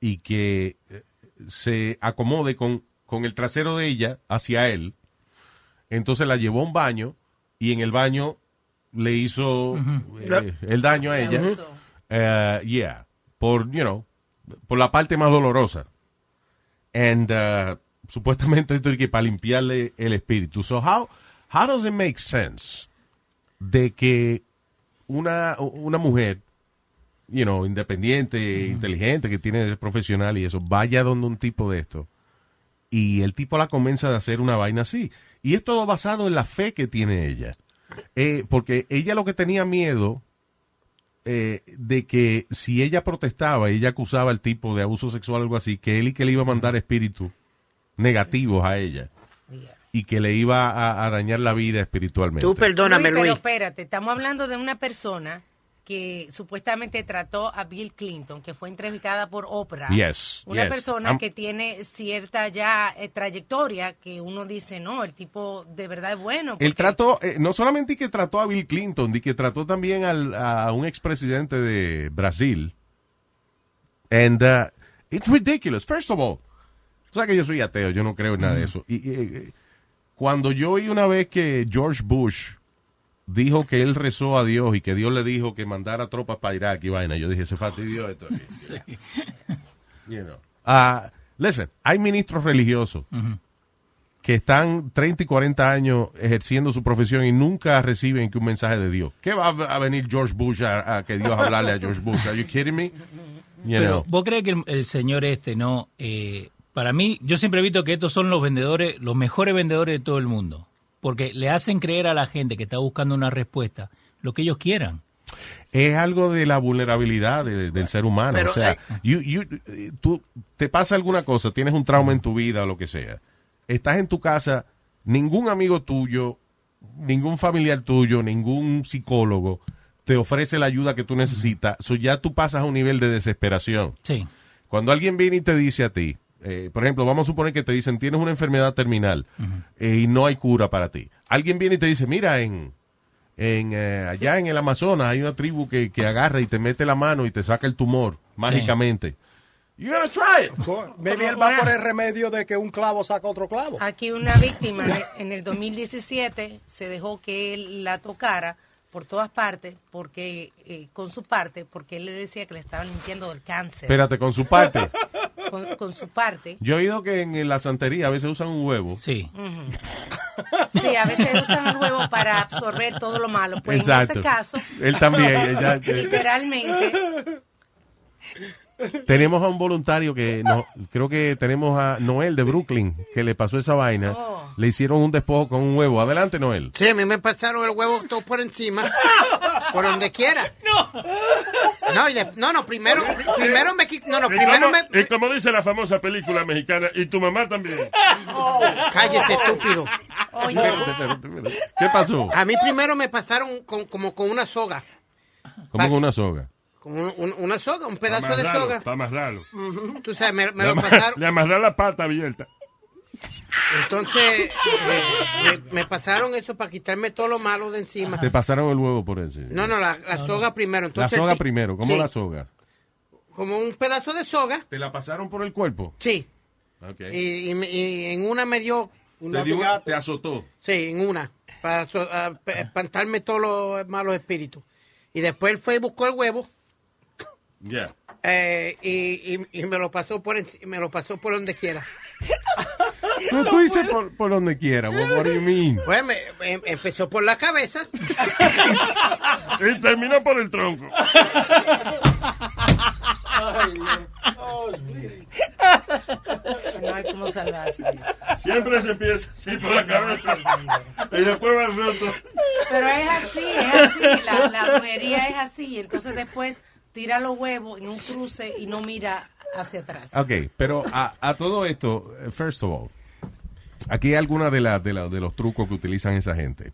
y que eh, se acomode con, con el trasero de ella hacia él. Entonces la llevó a un baño y en el baño le hizo eh, el daño a ella. Eh, yeah, por, you know, por la parte más dolorosa. And uh, supuestamente esto es que para limpiarle el espíritu. So how, how does it make sense de que una, una mujer, you know, independiente, inteligente, que tiene profesional y eso, vaya donde un tipo de esto y el tipo la comienza a hacer una vaina así. Y es todo basado en la fe que tiene ella. Eh, porque ella lo que tenía miedo eh, de que si ella protestaba, ella acusaba al tipo de abuso sexual o algo así, que él y que le iba a mandar espíritus negativos a ella. Y que le iba a, a dañar la vida espiritualmente. Tú perdóname, Luis, Luis. Pero espérate, estamos hablando de una persona que supuestamente trató a Bill Clinton, que fue entrevistada por Oprah. Yes, Una yes. persona Am- que tiene cierta ya eh, trayectoria que uno dice, no, el tipo de verdad es bueno. Porque- trató, eh, no solamente que trató a Bill Clinton, di que trató también al- a un expresidente de Brasil. And uh, it's ridiculous. First of all, tú sabes que yo soy ateo, yo no creo en nada de eso. Y, y, eh, cuando yo oí una vez que George Bush dijo que él rezó a Dios y que Dios le dijo que mandara tropas para Irak y vaina, yo dije, se fastidió esto. aquí". You know. Ah, listen, hay ministros religiosos que están 30 y 40 años ejerciendo su profesión y nunca reciben que un mensaje de Dios. ¿Qué va a a venir George Bush a, a que Dios hablarle a George Bush? Are you kidding me? You Pero, know. ¿Vos crees que el, el señor este, no? Eh, para mí, yo siempre he visto que estos son los vendedores, los mejores vendedores de todo el mundo. Porque le hacen creer a la gente que está buscando una respuesta lo que ellos quieran. Es algo de la vulnerabilidad de- del ser humano. Pero, o sea, eh, you- you- eh, tú, te pasa alguna cosa, tienes un trauma en tu vida o lo que sea. Estás en tu casa, ningún amigo tuyo, ningún familiar tuyo, ningún psicólogo te ofrece la ayuda que tú necesitas. So ya tú pasas a un nivel de desesperación. Sí. Cuando alguien viene y te dice a ti, eh, por ejemplo, vamos a suponer que te dicen tienes una enfermedad terminal eh, y no hay cura para ti. Alguien viene y te dice, mira, en, en eh, allá en el Amazonas hay una tribu que, que agarra y te mete la mano y te saca el tumor mágicamente. You gotta try it. Maybe él va por el remedio de que un clavo saca otro clavo. Aquí una víctima en el- en el 2017 se dejó que él la tocara por todas partes, porque eh, con su parte, porque él le decía que le estaban limpiando del cáncer. Espérate, con su parte. Con, con su parte. Yo he oído que en la santería a veces usan un huevo. Sí. Sí, a veces usan el huevo para absorber todo lo malo. Pues Exacto. en este caso, Él también, ella- literalmente, Tenemos a un voluntario que no, creo que tenemos a Noel de Brooklyn que le pasó esa vaina. Le hicieron un despojo con un huevo. Adelante, Noel. Sí, a mí me pasaron el huevo todo por encima, por donde quiera. No. No, y de- no, no, primero, pri- primero me, no, no, Y primero como, me, y como dice la famosa película mexicana, y tu mamá también. cállese estúpido. ¿Qué pasó? A mí primero me pasaron con- como con una soga, Como con una soga. Con un- un- una soga, un pedazo de soga. Para amarrarlo. Tú sabes, me, me Le lo pasaron. Le amarrar la pata abierta. Entonces, eh, me, me pasaron eso para quitarme todo lo malo de encima. Te pasaron el huevo por encima. No, no, la, la soga primero. La Entonces, soga ti- primero. ¿Cómo sí, la soga? Como un pedazo de soga. ¿Te la pasaron por el cuerpo? Sí. Y, y me- y en una me dio... Te dio una- te azotó. Sí, en una. Para so- a- pa- espantarme todos los malos espíritus. Y después él fue y buscó el huevo Ya. eh, y, y- y me lo pasó por me lo pasó por donde quiera. No, tú dices por, por donde quiera. What, what do you mean? Pues me, em- empezó por la cabeza. Y terminó por el tronco. no hay cómo salvarse. Siempre se empieza así por la cabeza. Y después va el resto. Pero es así, es así. La, la brujería es así. Entonces después tira los huevos en un cruce y no mira hacia atrás. Ok, pero a, todo esto, eh, first of all, aquí hay algunos de, la- de, la- de los trucos que utilizan esa gente.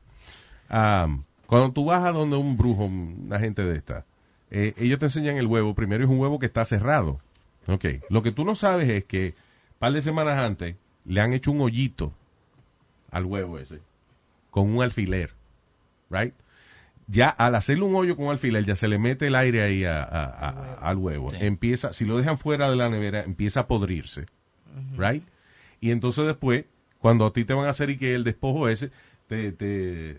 Am, cuando tú vas a donde un brujo, una gente de esta, eh, ellos te enseñan el huevo. Primero es un huevo que está cerrado. Ok, lo que tú no sabes es que un par de semanas antes le han hecho un hoyito al huevo ese con un alfiler. Right? Ya al hacerle un hoyo con alfiler, ya se le mete el aire ahí a- a- a- al huevo. Empieza, si lo dejan fuera de la nevera, empieza a podrirse. Right? Y entonces después, cuando a ti te van a hacer y que el despojo ese, te, te,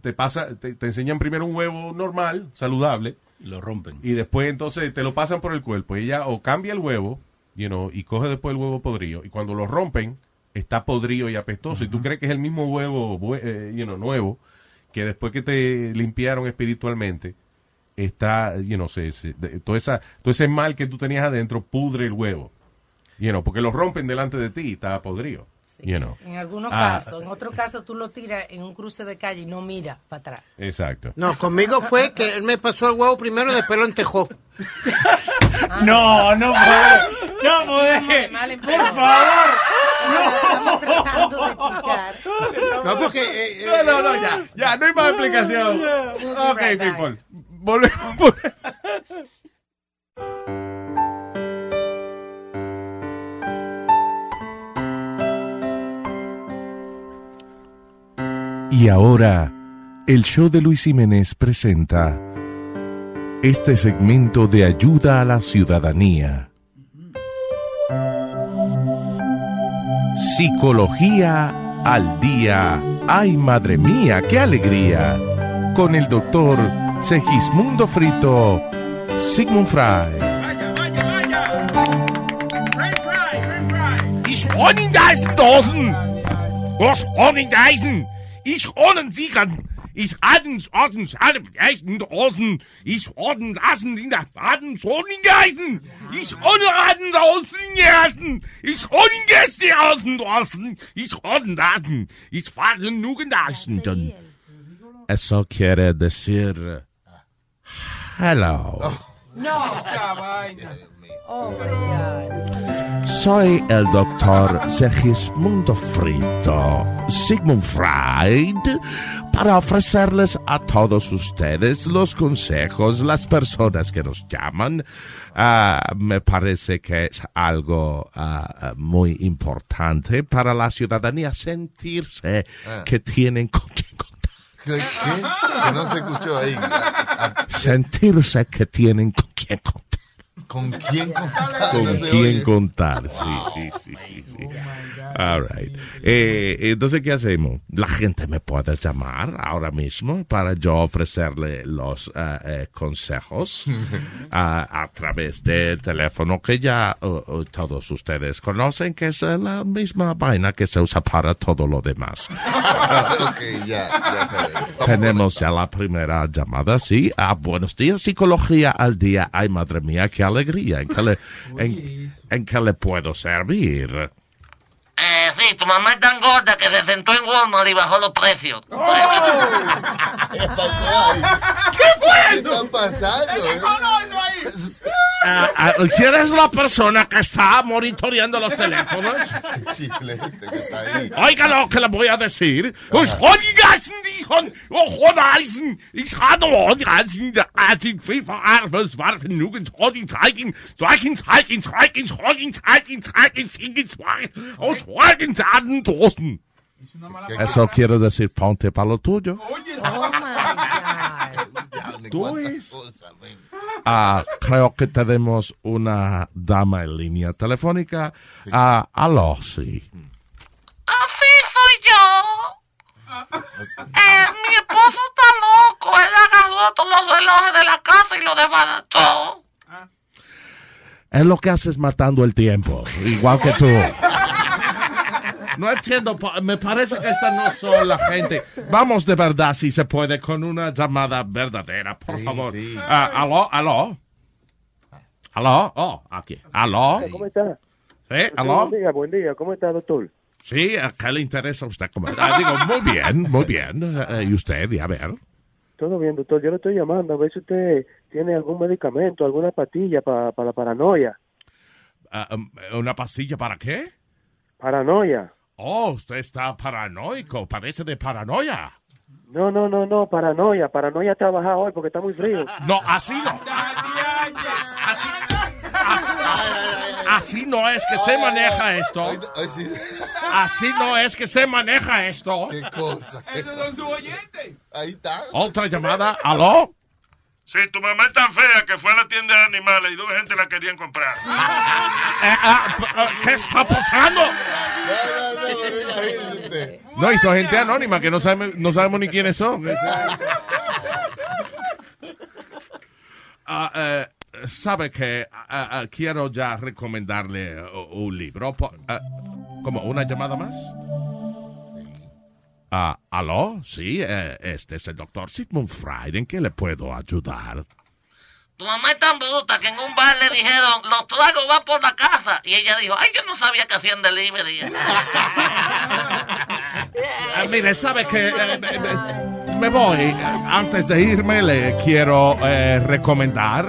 te pasa, te, te enseñan primero un huevo normal, saludable. Lo rompen. Y después entonces te lo pasan por el cuerpo. Ella o cambia el huevo, you know, y coge después el huevo podrido. Y cuando lo rompen, está podrido y apestoso. Y tú crees que es el mismo huevo bue- eh, you know, nuevo, que después que te limpiaron espiritualmente, está, you know, se, se- todo, esa, todo ese mal que tú tenías adentro pudre el huevo. You know, porque lo rompen delante de ti y está podrido. You know. En algunos Ah, casos, en otro caso tú lo tiras en un cruce de calle y no mira para atrás. Exacto. No, conmigo fue que él me pasó el huevo primero y después lo entejó. No, no puede. No puede. Por favor. Estamos tratando de explicar. No, porque... eh, No, no, no, ya, ya, no hay más explicación. Ok, people. Volvemos. Y ahora, el show de Luis Jiménez presenta este segmento de ayuda a la ciudadanía. Psicología al día. Ay, madre mía, qué alegría. Con el doctor Segismundo Frito, Sigmund Fry. Holen das Dosen. Was holen Eisen? Ich holen sie kann. Ich hatten Orden, schade, echten Dosen. Ich holen lassen in der Baden so Eisen. Ich holen hatten außen Ich holen Gäste außen Dosen. Ich holen lassen. Ich fahre nur Naschen. Eso quiere decir hello. No. Oh my God. Soy el doctor Segismundo Frito, Sigmund Freud, para ofrecerles a todos ustedes los consejos, las personas que nos llaman. Ah, me parece que es algo ah, muy importante para la ciudadanía sentirse Ah. que tienen con quién ¿Qué? qué? Que no se escuchó ahí. sentirse que tienen con quién contar. ¿Con quién contar? con quién oye. contar. Sí, sí, sí, sí, sí. All right. Eh, entonces, ¿qué hacemos? La gente me puede llamar ahora mismo para yo ofrecerle los eh, eh, consejos a, a través del teléfono que ya uh, uh, todos ustedes conocen, que es eh, la misma vaina que se usa para todo lo demás. ok, ya, ya sabemos. Tenemos ya la primera llamada, sí. Ah, buenos días, psicología al día. Ay, madre mía, qué alegría. ¿En qué le, en, en qué le puedo servir? Eh, sí, tu mamá es tan gorda que se sentó en Walmart y bajó los precios. ¿Qué pasó ahí? ¿Qué fue ¿Qué eso? está pasando? ¿Qué eso ahí? Ah, ah, ¿Quién es la persona que está monitoreando los teléfonos? Chilete que está ahí. Oiga lo que le voy a decir. Eso quiere decir ponte para lo tuyo. Oh my God. Tú es. Ah, creo que tenemos una dama en línea telefónica. Ah, aló, sí. Así soy yo. Eh, mi esposo está loco. Él agarró todos los relojes de la casa y lo desbarató. Es lo que haces matando el tiempo, igual que tú. No entiendo, me parece que esta no son la gente. Vamos de verdad, si se puede, con una llamada verdadera, por Sí, favor. sí. Ah, aló, aló. Aló, oh, aquí. Aló. ¿Cómo está? Sí, aló. Buen día, buen día. ¿Cómo está, doctor? Sí, ¿a qué le interesa a usted? ¿Cómo? Ah, digo, muy bien, muy bien. Eh, ¿Y usted? Y a ver. Todo bien, doctor. Yo le estoy llamando a ver si usted tiene algún medicamento, alguna pastilla para la paranoia. Ah, um, ¿Una pastilla para qué? Paranoia. Oh, usted está paranoico, padece de paranoia. No, no, no, no, paranoia. Paranoia trabajar hoy porque está muy frío. No, así no. Así, así, así no es que se maneja esto. Así no es que se maneja esto. Qué cosa. Esos son sus oyentes. Ahí está. Otra llamada. ¿Aló? Sí, tu mamá es tan fea que fue a la tienda de animales y dos gente la querían comprar. Eh, ah, ah, ¿Qué está pasando? No, y son gente anónima que no sabemos, no sabemos ni quiénes son. Ah, eh, sabe que ah, quiero ya recomendarle uh, un libro. ¿Cómo? ¿Una llamada más? Ah, ¿Aló? Sí, eh, este es el doctor Sigmund Freud. ¿En qué le puedo ayudar? Tu mamá es tan bruta que en un bar le dijeron, los tragos van por la casa. Y ella dijo, ay, yo no sabía que hacían delivery. Ah, mire, sabe que eh, me- me voy. Antes de irme, le quiero eh, recomendar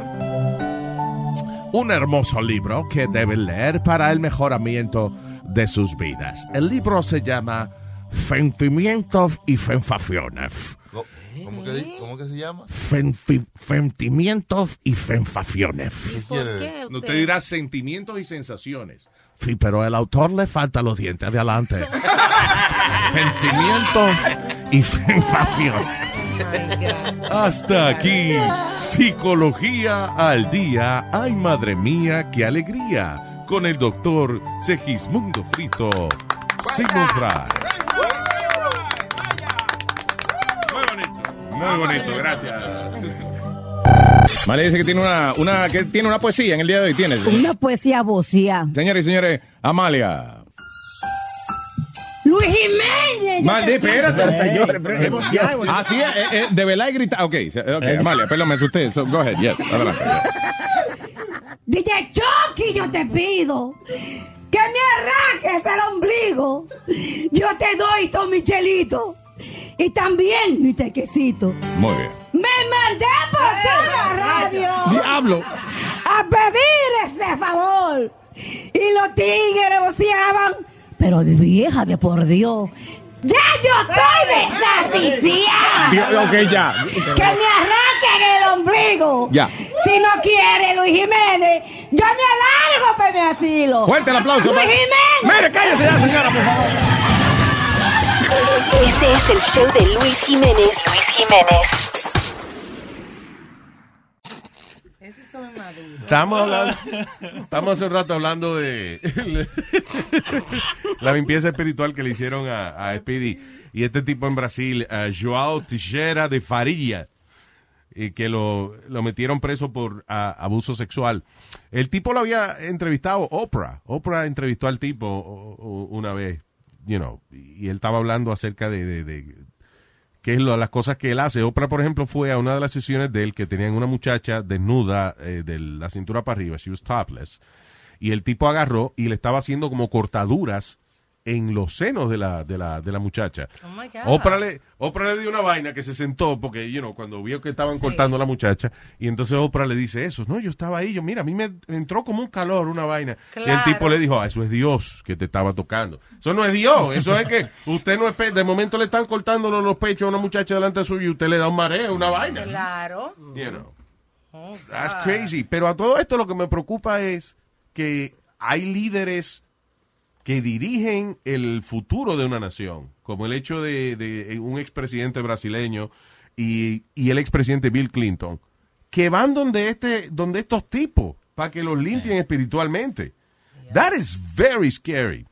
un hermoso libro que deben leer para el mejoramiento de sus vidas. El libro se llama Sentimientos y Sensaciones. Co- ¿Cómo que, di- cómo que se llama? Senfi- Sentimientos y sensaciones. No te dirás sentimientos y sensaciones. Sí, pero al autor le faltan los dientes de adelante. Sentimientos y sensaciones. Hasta aquí, Psicología al Día. Ay, madre mía, qué alegría. Con el doctor Segismundo Frito. Sigmund Muy bonito, gracias. Vale, dice que tiene una, una, que tiene una poesía en el día de hoy. ¿Tienes? Una poesía vocía. Señores y señores, Amalia. Luis Jiménez. Maldi, espérate, señores. Así es, eh, eh, de verdad y gritar. Ok, ok, Amalia, perdón, me asusté. So, go ahead, yes, adelante. DJ Chucky, yo te pido que me arranques el ombligo. Yo te doy todo mi chelito. Y también mi tequecito. Muy bien. Me mandé por toda la radio Diablo. a pedir ese favor. Y los tigres voceaban, pero de vieja de por Dios. ¡Ya yo estoy desasitiada! Dios, ok, ya. ¡Que me arranquen el ombligo! Ya. Si no quiere Luis Jiménez, yo me alargo para mi asilo. Fuerte el aplauso. Luis Jiménez. Mire, cállese ya, señora, por favor. Este es el show de Luis Jiménez. Luis Jiménez. Estamos hablando, estamos hace un rato hablando de la limpieza espiritual que le hicieron a, a Speedy y este tipo en Brasil, a Joao Teixeira de Faria, y que lo, lo metieron preso por abuso sexual. El tipo lo había entrevistado Oprah. Oprah entrevistó al tipo una vez, you know, y él estaba hablando acerca de, de- de qué es lo, las cosas que él hace. Oprah, por ejemplo, fue a una de las sesiones de él que tenían una muchacha desnuda eh, de la cintura para arriba, she was topless, y el tipo agarró y le estaba haciendo como cortaduras en los senos de la, de la, de la muchacha. Oh my God. Oprah le, Oprah le dio una vaina que se sentó porque, you know, cuando vio que estaban cortando a la muchacha, y entonces Oprah le dice eso. No, yo estaba ahí, yo, mira, a mí me entró como un calor, una vaina. Y el tipo le dijo, ah, eso es Dios que te estaba tocando. Eso no es Dios, eso es que usted no es, de momento le están cortando los, pechos a una muchacha delante suyo y usted le da un mareo, una vaina. Claro. You know. Oh, That's crazy. Pero a todo esto lo que me preocupa es que hay líderes que dirigen el futuro de una nación, como el hecho de, de un expresidente brasileño y, y el expresidente Bill Clinton, que van donde este, donde estos tipos para que los limpien espiritualmente. That is very scary.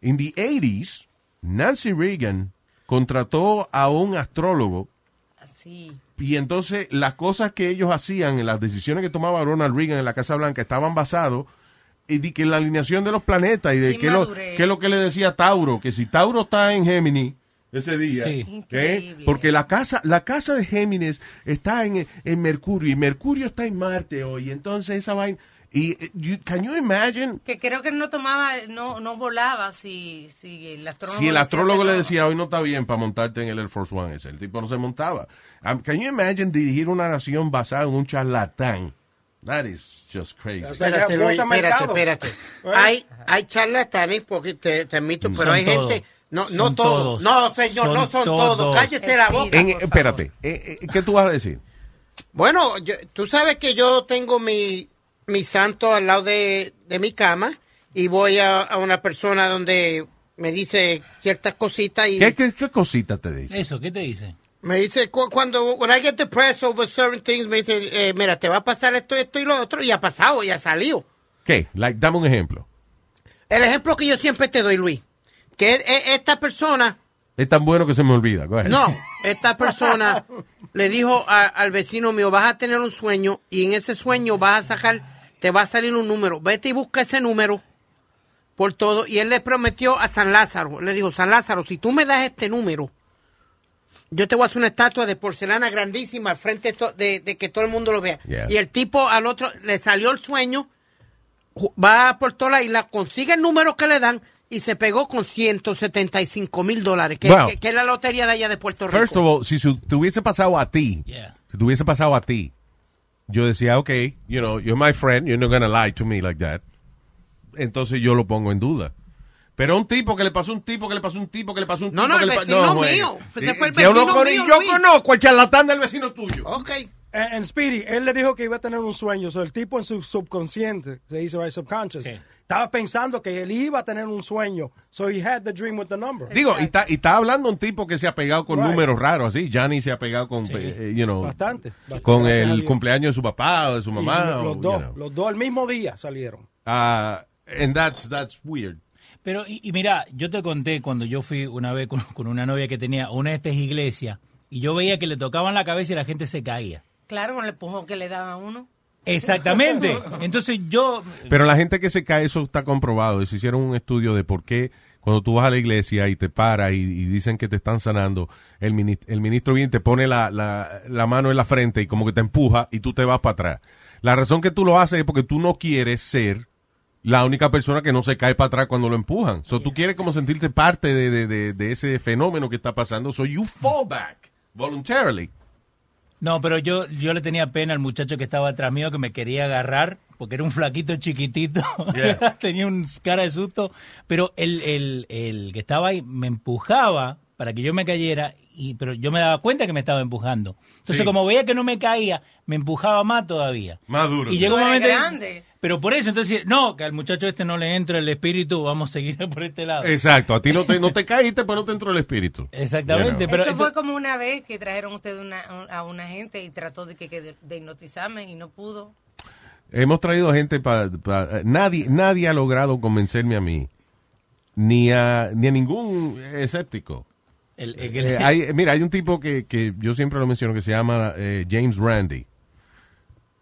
In the 80s, Nancy Reagan contrató a un astrólogo Así. y entonces las cosas que ellos hacían, en las decisiones que tomaba Ronald Reagan en la Casa Blanca, estaban basados en de que la alineación de los planetas y de Qué qué, lo, qué es lo que le decía Tauro, que si Tauro está en Géminis ese día, Sí. ¿eh? Porque la casa, la casa de Géminis está en, en Mercurio y Mercurio está en Marte hoy, entonces esa vaina, y eh, you- can you imagine Que creo que no tomaba, no, no volaba si, si el astrólogo. si el astrólogo le decía hoy no está bien para montarte en el Air Force One ese, el tipo no se montaba. Um, can you imagine dirigir una nación basada en un charlatán? That is just crazy. Espérate, Luis, espérate, espérate. Hay, hay charlatanes, porque te, te admito, pero Son hay todos. gente... No, no todos. todos. No, señor, Son no son todos. todos. Cállese la boca. En- espérate, eh, eh, ¿qué tú vas a decir? Bueno, yo- tú sabes que yo tengo mi, mi santo al lado de, de mi cama y voy a, a una persona donde me dice ciertas cositas y... ¿Qué, qué, qué cosita te dice? Eso, ¿qué te dice? Me dice, cu- cuando when I get depressed over certain things, me dice, eh, mira, te va a pasar esto, esto y lo otro, y ha pasado, y ha salido. ¿Qué? Like, dame un ejemplo. El ejemplo que yo siempre te doy, Luis, que es- es- esta persona, Es tan bueno que se me olvida. No, esta persona le dijo a- al vecino mío, vas a tener un sueño, y en ese sueño vas a sacar, te va a salir un número, vete y busca ese número por todo, y él le prometió a San Lázaro, le dijo, San Lázaro, si tú me das este número, yo te voy a hacer una estatua de porcelana grandísima al frente de, que todo el mundo lo vea. Yeah. Y el tipo al otro le salió el sueño, va por toda la isla, consigue el número que le dan y se pegó con 175 mil dólares, que, Wow. que- que es la lotería de allá de Puerto Rico. First of all, si su- te hubiese pasado a ti, si te hubiese pasado a ti, yo decía, ok, you know, you're my friend, you're not gonna lie to me like that. Entonces yo lo pongo en duda. Pero un tipo que le pasó un tipo, que le pasó un tipo, que le pasó un No, tipo, no, que el vecino juegue. mío. Ese Y- fue el vecino con- mío, Yo Luis. conozco el charlatán del vecino tuyo. Ok. En, en Speedy, él le dijo que iba a tener un sueño. So, el tipo en su subconsciente, se dice right, subconscious, estaba pensando que él iba a tener un sueño. So he had the dream with the number. Digo, y está, y está hablando un tipo que se ha pegado con Right. números raros, así. Johnny se ha pegado con, eh, you know, Bastante, bastante, con el cumpleaños de su papá o de su Y mamá. los, o, los you dos, know. los dos al mismo día salieron. Ah, and that's, that's weird. Pero, y, y mira, yo te conté cuando yo fui una vez con, con una novia que tenía una de estas iglesias y yo veía que le tocaban la cabeza y la gente se caía. Claro, con el empujón que le dan a uno. Exactamente. Entonces yo... Pero la gente que se cae, eso está comprobado. Se hicieron un estudio de por qué cuando tú vas a la iglesia y te paras y, y dicen que te están sanando, el, mini- el ministro viene y te pone la, la- la mano en la frente y como que te empuja y tú te vas para atrás. La razón que tú lo haces es porque tú no quieres ser la única persona que no se cae para atrás cuando lo empujan. So, tú quieres como sentirte parte de, de- de- de ese fenómeno que está pasando. So you fall back voluntarily. No, pero yo, yo le tenía pena al muchacho que estaba atrás mío que me quería agarrar porque era un flaquito chiquitito, Yeah. tenía un cara de susto, pero el, el, el que estaba ahí me empujaba para que yo me cayera, y pero yo me daba cuenta que me estaba empujando. Entonces, Sí. como veía que no me caía, me empujaba más todavía. Más duro. Y sí. llegó un momento... grande. Pero por eso, entonces, no, que al muchacho este no le entra el espíritu, vamos a seguir por este lado. Exacto, a ti no te, no te caíste, pero no te entró el espíritu. Exactamente, You know. pero Eso fue como una vez que trajeron ustedes una, a una gente y trató de, que, que de, de hipnotizarme y no pudo. Hemos traído gente para... nadie, nadie ha logrado convencerme a mí, ni a, ni a ningún escéptico. El- el- Eh, hay- mira, hay un tipo que, que yo siempre lo menciono que se llama eh, James Randi.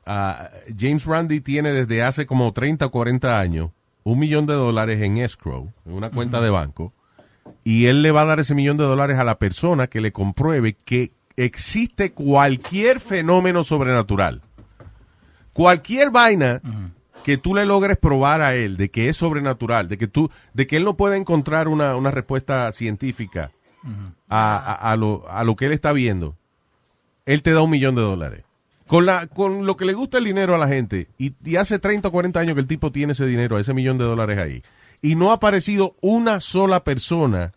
Ah, James Randi tiene desde hace como 30 o 40 años un millón de dólares en escrow, en una cuenta de banco, y él le va a dar ese millón de dólares a la persona que le compruebe que existe cualquier fenómeno sobrenatural. Cualquier vaina que tú le logres probar a él de que es sobrenatural, de que tú, de que él no puede encontrar una, una respuesta científica a, a- lo, a lo que él está viendo, él te da un millón de dólares. Con, la, con lo que le gusta el dinero a la gente, y, y hace 30 o 40 años que el tipo tiene ese dinero, ese millón de dólares ahí, y no ha aparecido una sola persona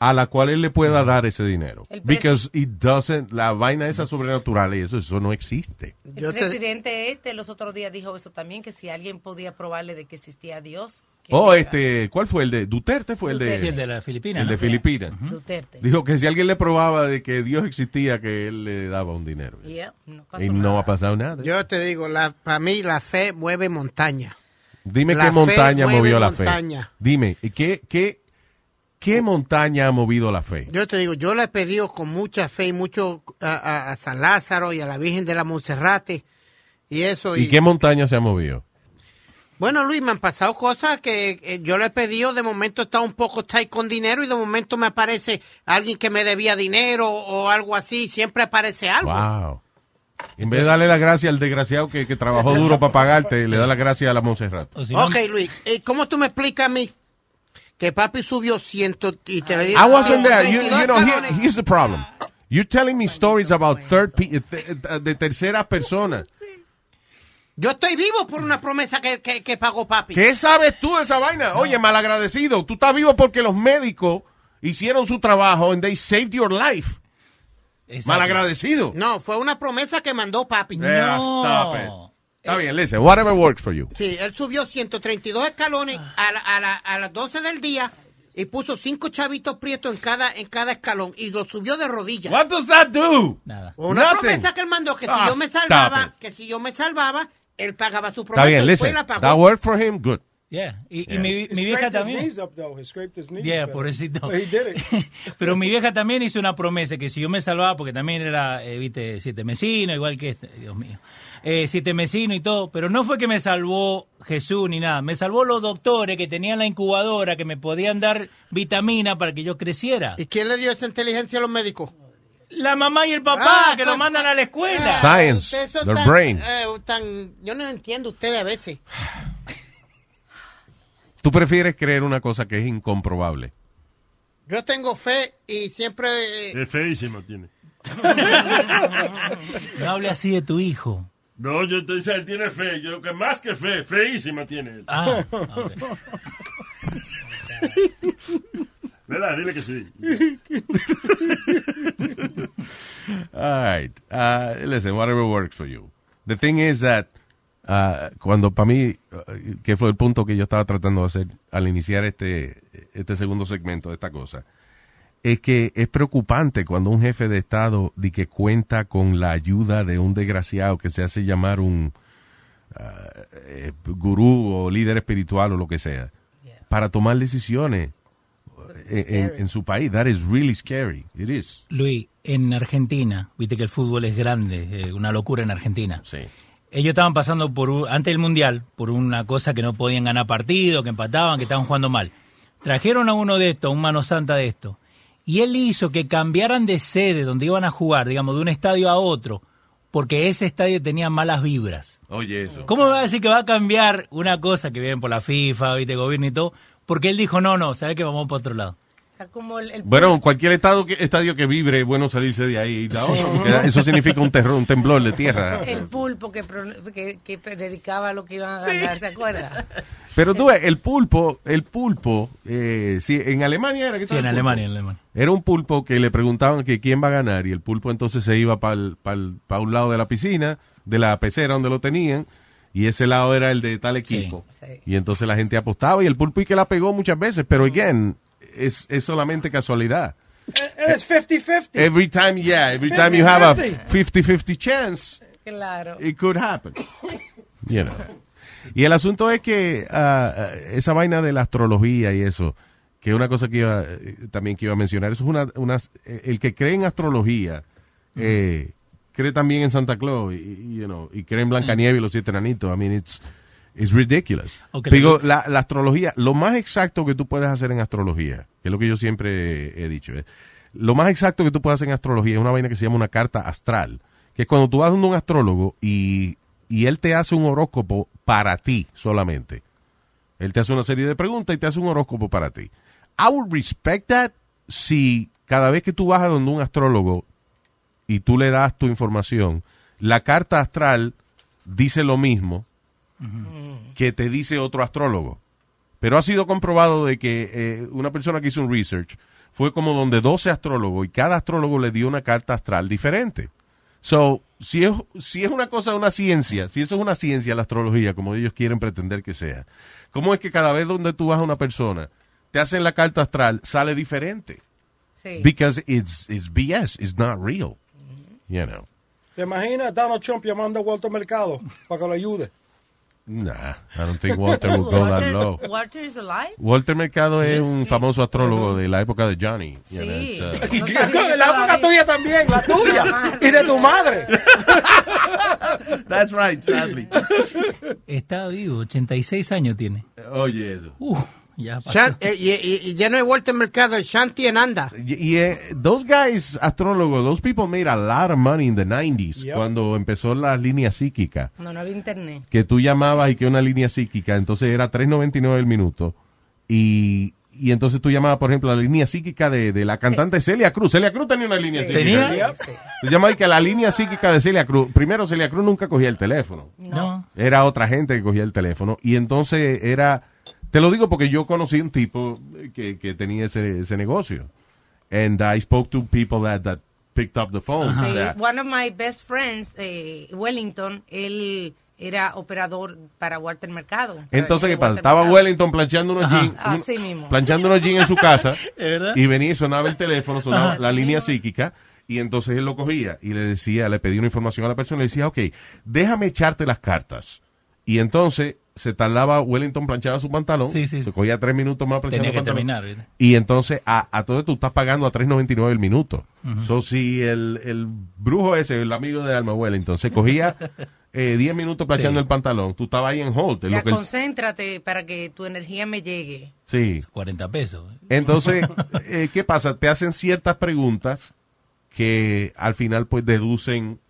a la cual él le pueda dar ese dinero. Because it doesn't, la vaina esa sobrenatural, y eso, eso no existe. El presidente este los otros días dijo eso también, que si alguien podía probarle de que existía Dios. que Oh, era este, ¿cuál fue el de Duterte? Fue el de, Sí, el de la Filipina, El ¿no? de Filipinas. Duterte. Dijo que si alguien le probaba de que Dios existía, que él le daba un dinero. Yeah, no pasó Y no ha pasado nada. Yo te digo, la, para mí la fe mueve montaña. Dime La qué montaña mueve movió la fe. Dime, ¿y ¿qué, qué, qué montaña ha movido la fe? Yo te digo, yo le he pedido con mucha fe y mucho a, a- a San Lázaro y a la Virgen de la Monserrate y eso. ¿Y qué montaña se ha movido? Bueno, Luis, me han pasado cosas que eh, yo le he pedido, de momento está un poco tight con dinero y de momento me aparece alguien que me debía dinero o algo así, siempre aparece algo. Wow. En vez de darle la gracia al desgraciado que, que trabajó duro para pagarte, le da la gracia a la Montserrat. ok, Luis, ¿cómo tú me explicas a mí que papi subió ciento y te le di- I wasn't there. You, 132 you know, here- here's the problem. You're telling me stories about third pe- de, de terceras personas. Yo estoy vivo por una promesa que, que, que pagó papi. ¿Qué sabes tú de esa vaina? Oye, malagradecido. Tú estás vivo porque los médicos hicieron su trabajo and they saved your life. Malagradecido. No, fue una promesa que mandó papi. Yeah, stop it. Está bien, listen, whatever works for you. Sí, él subió 132 escalones a, la- a, la- a las 12 del día y puso cinco chavitos prietos en cada, en cada escalón y lo subió de rodillas. What does that do? Nada. Una Nothing. promesa que él mandó que si Ah, yo me stop salvaba, it. que si yo me salvaba, él pagaba su Está promesa bien, y fue y listen. la pagó. That worked for him, good. Yeah. Y, y Yeah. mi, He mi vieja scraped his también. knees up, though. He scraped his knees Yeah, up. pobrecito. But he did it. Pero mi vieja también hizo una promesa que si yo me salvaba, porque también era, eh, viste, siete mesino, igual que este, Dios mío, eh, siete mesino y todo, pero no fue que me salvó Jesús ni nada, me salvó los doctores que tenían la incubadora, que me podían dar vitamina para que yo creciera. ¿Y quién le dio esa inteligencia a los médicos? La mamá y el papá, Ah, que lo mandan a la escuela. Science, Ustedes son their tan- brain. eh, tan- yo no entiendo ustedes a veces. Tú prefieres creer una cosa que es incomprobable. Yo tengo fe y siempre... eh, Es feísimo tiene. No hable así de tu hijo. No, yo te dice, él tiene fe. Yo que más que fe, feísima tiene él. Ah, ¿Verdad? Dile que sí. All right. Uh, listen, whatever works for you. The thing is that uh, cuando para mí, uh, que fue el punto que yo estaba tratando de hacer al iniciar este, este segundo segmento de esta cosa, es que es preocupante cuando un jefe de Estado di que cuenta con la ayuda de un desgraciado que se hace llamar un uh, eh, gurú o líder espiritual o lo que sea, para tomar decisiones en, en- en su país. That is really scary. It is. Luis, en Argentina, viste que el fútbol es grande, eh, una locura en Argentina. Sí. Ellos estaban pasando por, un- antes del Mundial, por una cosa que no podían ganar partido, que empataban, que estaban jugando mal. Trajeron a uno de estos, un mano santa de esto, y él hizo que cambiaran de sede donde iban a jugar, digamos, de un estadio a otro, porque ese estadio tenía malas vibras. Oye, eso. ¿Cómo va a decir que va a cambiar una cosa que vienen por la FIFA, viste, gobierno y todo? Porque él dijo, no, no, ¿sabes que Vamos para otro lado. Como el, el Bueno, cualquier estado que, estadio que vibre, es bueno salirse de ahí. Eso significa un terror, un temblor de tierra. el pulpo que, pro- que, que predicaba lo que iban a ganar, ¿se acuerda? Pero tú ves, el pulpo, el pulpo, eh, sí, en Alemania era que Sí, en? Alemania, en Alemania. Era un pulpo que le preguntaban que quién va a ganar y el pulpo entonces se iba para un lado de la piscina, de la pecera donde lo tenían y ese lado era el de tal equipo. Y entonces la gente apostaba y el pulpo y que la pegó muchas veces, pero again, es, es solamente casualidad. Es 50-50. Every time, yeah, every time you have a 50-50 chance, Claro. it could happen. You know. Y el asunto es que ah, esa vaina de la astrología y eso, que es una cosa que iba, eh, también que iba a mencionar, eso es una, una eh, el que cree en astrología, eh, cree también en Santa Claus, y, y, you know, y cree en Blancanieves y los siete enanitos. I mean, it's, it's ridiculous. Digo, la, la astrología, lo más exacto que tú puedes hacer en astrología, que es lo que yo siempre he dicho, es, lo más exacto que tú puedes hacer en astrología es una vaina que se llama una carta astral, que es cuando tú vas donde un astrólogo y, y él te hace un horóscopo para ti solamente. Él te hace una serie de preguntas y te hace un horóscopo para ti. I would respect that si cada vez que tú vas a donde un astrólogo y tú le das tu información, la carta astral dice lo mismo que te dice otro astrólogo. Pero ha sido comprobado de que eh, una persona que hizo un research fue como donde 12 astrólogos y cada astrólogo le dio una carta astral diferente. So, si es, si es una cosa, una ciencia, si eso es una ciencia, la astrología, como ellos quieren pretender que sea, ¿cómo es que cada vez donde tú vas a una persona, te hacen la carta astral, sale diferente? Sí. Because it's, it's BS, it's not real. You know. ¿Te imaginas Donald Trump llamando a Walter Mercado para que lo ayude? Nah, I don't think Walter would go that low. Walter is alive. Walter Mercado es un famoso astrólogo de la época de Johnny. you know, Sí. uh, Y de la época tuya también, la tuya. y de tu madre. That's right, sadly. Está vivo, 86 años tiene. Oye, eso. Uh, ya eh, y, ya no hay vuelta en mercado, el Shanti en anda. Y, y, eh, those guys, astrólogos, those people made a lot of money in the 90s, Yep. cuando empezó la línea psíquica. No, no había internet. Que tú llamabas y que una línea psíquica, entonces era 3.99 el minuto. Y, y entonces tú llamabas, por ejemplo, a la línea psíquica de, de la cantante Celia Cruz. Celia Cruz tenía una línea Sí. psíquica. ¿Tenía? Tú llamabas y que la línea psíquica de Celia Cruz, primero Celia Cruz nunca cogía el teléfono. No. Era otra gente que cogía el teléfono. Y entonces era, te lo digo porque yo conocí un tipo que, que tenía ese, ese negocio. And I spoke to people that, that picked up the phone. O Sí, sea, one of my best friends, eh, Wellington, él era operador para Walter Mercado. Entonces, ¿qué pasa? Estaba Mercado. Wellington planchando unos jeans. Así mismo. Planchando unos jeans en su casa. Y venía y sonaba el teléfono, sonaba Ajá. la Así línea mismo. psíquica. Y entonces él lo cogía y le decía, le pedía una información a la persona y le decía, ok, déjame echarte las cartas. Y entonces se tardaba, Wellington planchaba su pantalón. Se cogía tres minutos más planchando Tenía el que pantalón. terminar, ¿viste? Y entonces a, a todo tú estás pagando a 3.99 el minuto. Ujú. So, si el, el brujo ese, el amigo de Alma Wellington, se cogía eh, 10 minutos planchando Sí. el pantalón, tú estabas ahí en hold. Ya lo que concéntrate para que tu energía me llegue. sí. 40 pesos. Entonces, eh, ¿qué pasa? Te hacen ciertas preguntas que al final pues deducen.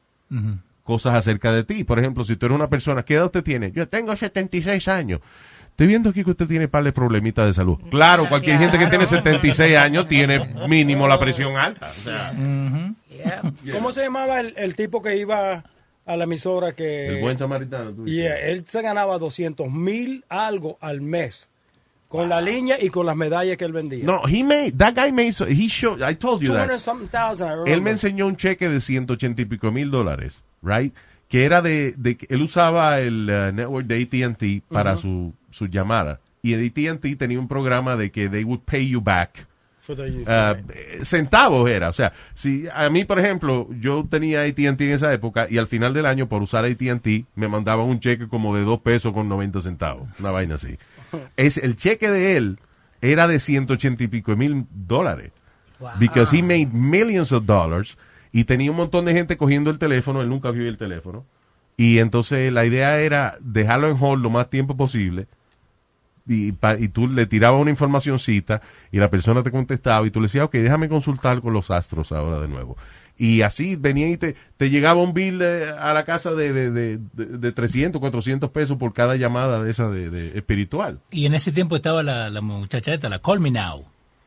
Cosas acerca de ti. Por ejemplo, si tú eres una persona, ¿qué edad usted tiene? Yo tengo 76 años. Estoy viendo aquí que usted tiene par de problemitas de salud. Claro, cualquier gente que tiene 76 años tiene mínimo la presión alta. O sea, ¿Cómo se llamaba el, el tipo que iba a la emisora que... el buen samaritano. tú Y dices. eh, él se ganaba 200 mil algo al mes con la línea y con las medallas que él vendía. No, he made, that guy made, so- he showed, I told you that. 200 something thousand, I remember. Él me enseñó un cheque de 180 y pico mil dólares, right? Que era de, de él usaba el uh, network de AT&T para Ujú. su, su llamada. Y AT&T tenía un programa de que they would pay you back. Uh, centavos era, o sea, si a mí, por ejemplo, yo tenía AT&T en esa época y al final del año por usar AT&T me mandaban un cheque como de dos pesos con 90 centavos, una vaina así. Es el cheque de él era de 180 y pico mil dólares. Because he made millions of dollars y tenía un montón de gente cogiendo el teléfono, él nunca vio el teléfono. Y entonces la idea era dejarlo en hold lo más tiempo posible y, pa- y tú le tirabas una informacioncita y la persona te contestaba y tú le decías, ok, déjame consultar con los astros ahora de nuevo. Y así venía y te, te llegaba un bill eh, a la casa de, de, de, de- de 300, 400 pesos por cada llamada de esa de, de espiritual. Y en ese tiempo estaba la, la muchacha esta, la Call Me Now.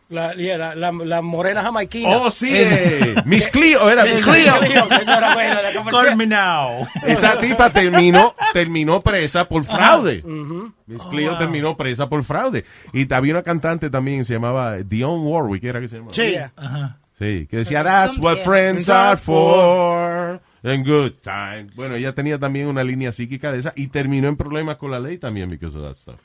La, yeah, la, la, la morena jamaiquina. Oh, sí, eh, Miss Cleo, era Miss Cleo. Eso era bueno, la comercial. Call Me Now. Esa tipa terminó, terminó presa por fraude. Ujú. Miss Cleo terminó presa por fraude. Y había una cantante también, se llamaba Dionne Warwick, ¿era que se llamaba? Sí. Ajá. Sí, que decía, that's what friends are for. And good time. Bueno, ella tenía también una línea psíquica de esa y terminó en problemas con la ley también because of that stuff.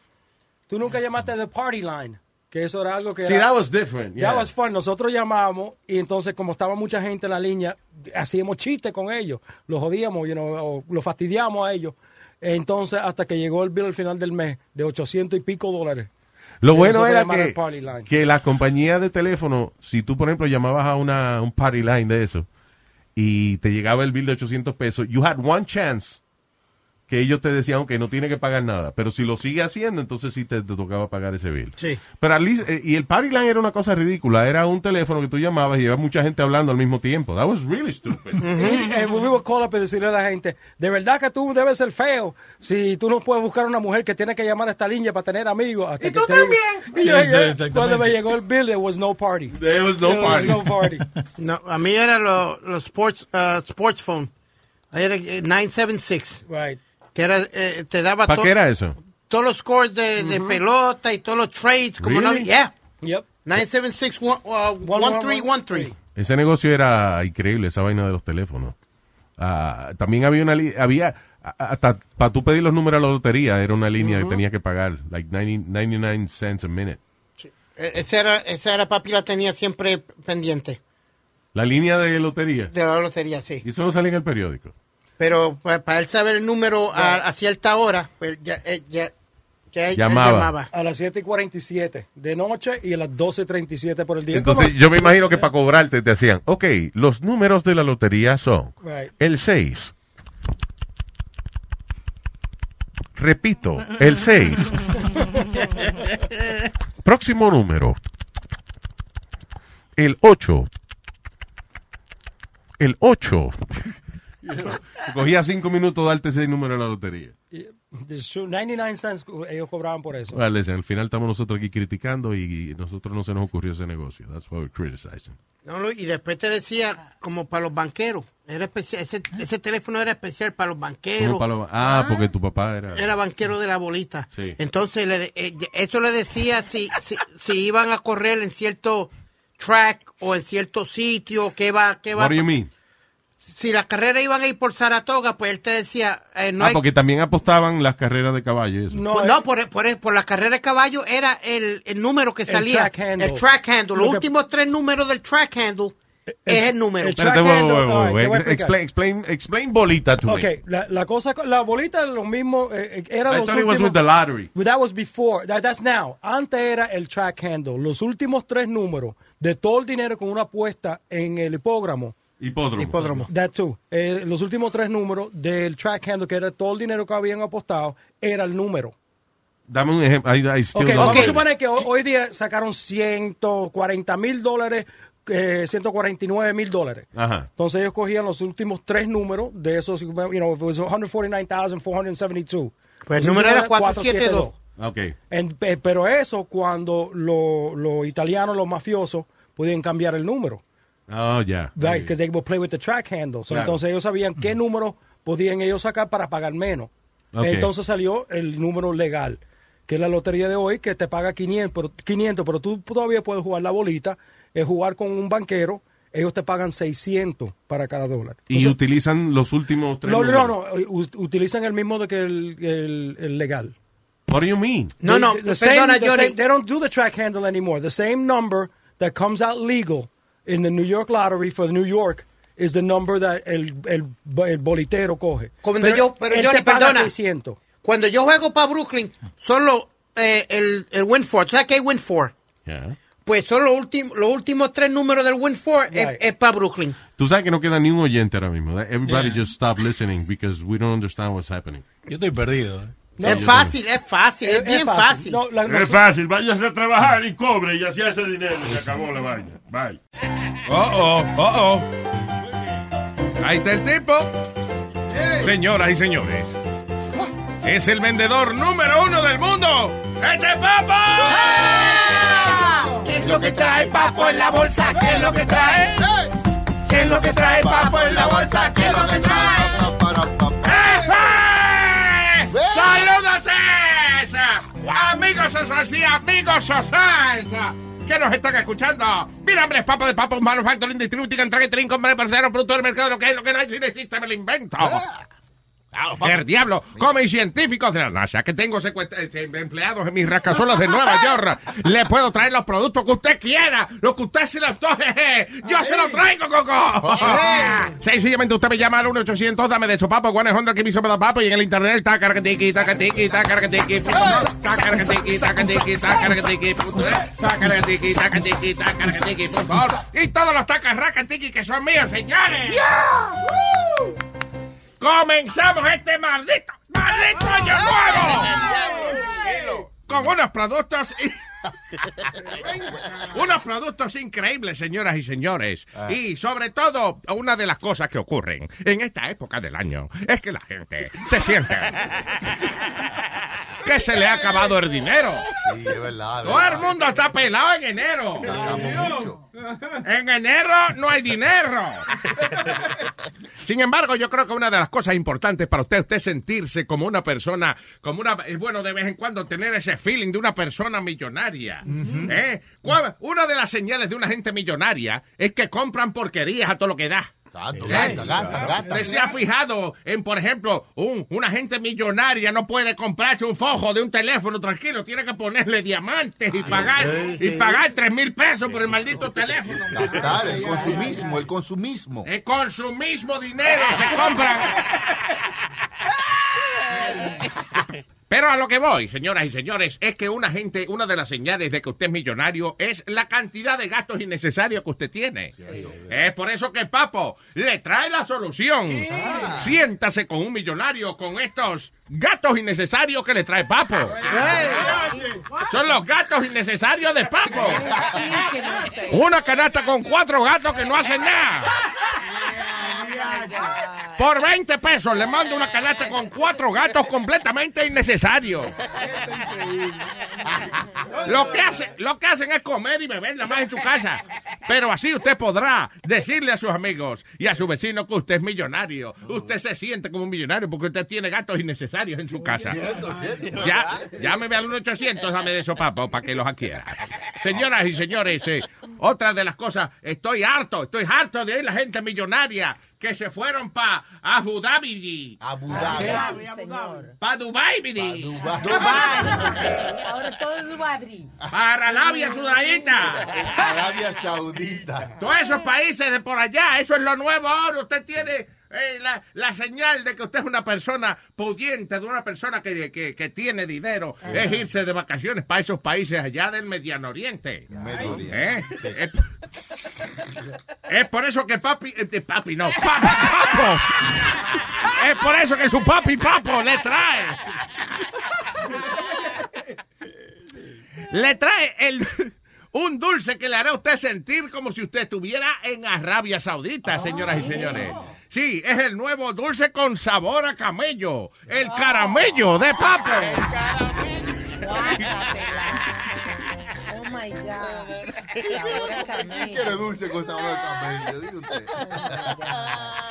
Tú nunca llamaste de Party Line, que eso era algo que Sí, era- that was different. yeah. That was fun. Nosotros llamamos y entonces como estaba mucha gente en la línea, hacíamos chistes con ellos, los jodíamos, you know, o los fastidiamos a ellos. Entonces hasta que llegó el bill al final del mes de 800 y pico dólares. Lo bueno era que, que la compañía de teléfono, si tú, por ejemplo, llamabas a una, un party line de eso y te llegaba el bill de 800 pesos, you had one chance que ellos te decían que no tiene que pagar nada, pero si lo sigue haciendo, entonces sí te, te tocaba pagar ese bill. Sí. Pero least, eh, y el party line era una cosa ridícula, era un teléfono que tú llamabas y llevaba mucha gente hablando al mismo tiempo. That was really stupid. Y, eh, we would call up y decirle a la gente, de verdad que tú debes ser feo si tú no puedes buscar una mujer que tiene que llamar a esta línea para tener amigos. Hasta ¿Y que tú te también? Y yo, Sí, cuando me llegó el bill, there was no party. There was no There was party. no party. No, a mí era los los sports, uh, sports phone. Era eh, 976. Right. Que era, eh, te daba ¿Para qué era eso? todos los scores de, de pelota y todos los trades. Como no, Really? yeah. Yep. 976 one- uh, 1313. Ese negocio era increíble, esa vaina de los teléfonos. Ah, también había una li- había a- hasta para tú pedir los números a la lotería era una línea que tenías que pagar, like 90 99 cents a minute. Eh, Esa era, esa era papi la tenía siempre pendiente. La línea de lotería. De la lotería, sí. Y eso no salía en el periódico. Pero para él saber el número a, a cierta hora, pues ya, eh, ya, ya él- él Llamaba. llamaba. A las 7 y 47 de noche y a las 12 y 37 por el día. Entonces ¿Cómo? yo me imagino que para cobrarte te decían, ok, los números de la lotería son Right. el 6. Repito, el 6. Próximo número. El 8. El 8. Cogía cinco minutos darte ese número de la lotería. True, 99 cents ellos cobraban por eso. Well, listen, al final estamos nosotros aquí criticando y, y nosotros no se nos ocurrió ese negocio. That's why we're criticizing. No, y después te decía como para los banqueros. Era especial, ese, ese teléfono era especial para los banqueros. ¿Cómo para lo- ah, porque tu papá era... Era banquero de la bolita. Sí. Entonces, le, de- eh, eso le decía si, si, si iban a correr en cierto track o en cierto sitio, qué va, qué va. What do you mean? Si las carreras iban a ir por Saratoga, pues él te decía, eh, no ah, hay... porque también apostaban las carreras de caballo eso. No, por, por, por las carreras de caballo era el, el número que El salía. track handle. El track handle. Los Lo que- últimos tres números del track handle es el número. Espérate, right. Explain, explain, explain bolita to Ok, me. la, la cosa, la bolita lo mismo, eh, eh, era I los thought it was with the lottery. But That was before, that, that's now. Antes era el track handle. Los últimos tres números de todo el dinero con una apuesta en el hipógramo. Hipódromo. That too. Eh, los últimos tres números del track handle, que era todo el dinero que habían apostado, era el número. Dame un ejemplo. I, I still Ok, don't vamos a suponer que hoy, hoy día sacaron 140 mil dólares, eh, 149 mil dólares. Ajá. Entonces ellos cogían los últimos tres números de esos, you know, if it was 149,472. Pues el número era últimos 472. Ok. En- pe- pero eso cuando lo- los italianos, los mafiosos, podían cambiar el número. Oh, ya. Right, because they would play with the track handle. So, Claro. Entonces ellos sabían qué número podían ellos sacar para pagar menos. Entonces salió el número legal, que es la lotería de hoy, que te paga 500, pero, 500, pero tú todavía puedes jugar la bolita, es jugar con un banquero, ellos te pagan 600 para cada dólar. Y utilizan los últimos tres No, no, números. no, utilizan el mismo de que el, el- el legal. What do you mean? No, no, The- the perdona, same- the Johnny. same- they don't do the track handle anymore. The same number that comes out legal in the New York lottery for New York is the number that el, el, el bolitero coge. Cuando yo, pero Johnny, te paga perdona. 600. Cuando yo juego para Brooklyn, solo eh, el, el Win 4. ¿Tú sabes qué es Win 4? Yeah. Pues son los últimos, los últimos tres números del Win 4 es, para Brooklyn. Tú sabes que no queda ni un oyente ahora mismo. Everybody Yeah. just stop listening because we don't understand what's happening. Yo estoy perdido. Es fácil, es fácil, es, bien fácil. es fácil, váyase a trabajar y cobre y así hace dinero. Se acabó la vaina. Bye. Oh, oh, oh, oh. Ahí está el tipo. Señoras y señores. Es el vendedor número uno del mundo. ¡Este Papo! ¿Qué es lo que trae Papo en la bolsa? ¿Qué es lo que trae? ¿Qué es lo que trae Papo en la bolsa? ¿Qué es lo que trae? Amigos Sosos y amigos Sosalsa que nos están escuchando. Mi nombre es Papo de Papo Manufacturing Distributing and Tracking Company, parcero, producto del mercado, lo que es, lo que no hay, si existe, me lo invento. El diablo, come científicos de la NASA que tengo eh, empleados en mis rascazuelos de Nueva York. Le puedo traer los productos que usted quiera, lo que usted se le antoje. Yo se lo traigo, Coco. Sencillamente usted me llama al 1-800, dame de su papo, Juan Honda que me hizo papo y en el internet está caracatiqui, tacaracatiqui, tacatiqui, tacaracatiqui, punto net, tacaracatiqui, tacatiqui, tacaracatiqui, por favor. Y todos los tacaracatiqui que son míos, señores. Comenzamos este maldito, maldito año nuevo. Con unos productos... y- unos productos increíbles, señoras y señores. Y sobre todo, una de las cosas que ocurren en esta época del año es que la gente se siente que se le ha acabado el dinero. Sí, es verdad. Todo el mundo está pelado en enero. En enero no hay dinero. Sin embargo, yo creo que una de las cosas importantes para usted, usted sentirse como una persona, como una, es bueno de vez en cuando tener ese feeling de una persona millonaria. ¿Eh? ¿Cuál- Una de las señales de una gente millonaria es que compran porquerías a todo lo que da. Exacto, gasta, gasta, gasta. ¿Usted se ha fijado en, por ejemplo, un, una gente millonaria no puede comprarse un fojo de un teléfono tranquilo, tiene que ponerle diamantes y pagar, y pagar tres mil pesos por el maldito teléfono. Gastar, el consumismo, el consumismo. Eh, con su mismo dinero se compran. Pero a lo que voy, señoras y señores, es que una gente, una de las señales de que usted es millonario es la cantidad de gastos innecesarios que usted tiene. Es por eso que Papo le trae la solución. Siéntase con un millonario con estos gastos innecesarios que le trae Papo. Son los gastos innecesarios de Papo. Una canasta con cuatro gatos que no hacen nada. Por 20 pesos le mando una canasta con cuatro gatos completamente innecesarios. Lo que, hace, lo que hacen es comer y beber nada más en su casa. Pero así usted podrá decirle a sus amigos y a su vecino que usted es millonario. Usted se siente como un millonario porque usted tiene gatos innecesarios en su casa. Ya, llámeme al 1-800, dame de esos papos para que los adquiera. Señoras y señores, eh, otra de las cosas, estoy harto, estoy harto de oír la gente millonaria que se fueron para Abu Dhabi. Abu Dhabi. Para Dubai, Bidi. Ahora todo es Dubadri. Para Arabia Saudita. Arabia Saudita. Todos esos países de por allá, eso es lo nuevo ahora. Usted tiene eh, la, la señal de que usted es una persona pudiente, de una persona que, que- que tiene dinero, es irse de vacaciones para esos países allá del Mediano Oriente. Medio Oriente. ¿Eh? Es, es por eso que papi, eh, de papi no, pa- papo. Es por eso que su papi papo le trae. Le trae el, un dulce que le hará a usted sentir como si usted estuviera en Arabia Saudita, señoras y señores. Sí, es el nuevo dulce con sabor a camello, el caramello de papo. Oh my God. Sabor a camello. Quiere dulce con sabor a camello, diga usted.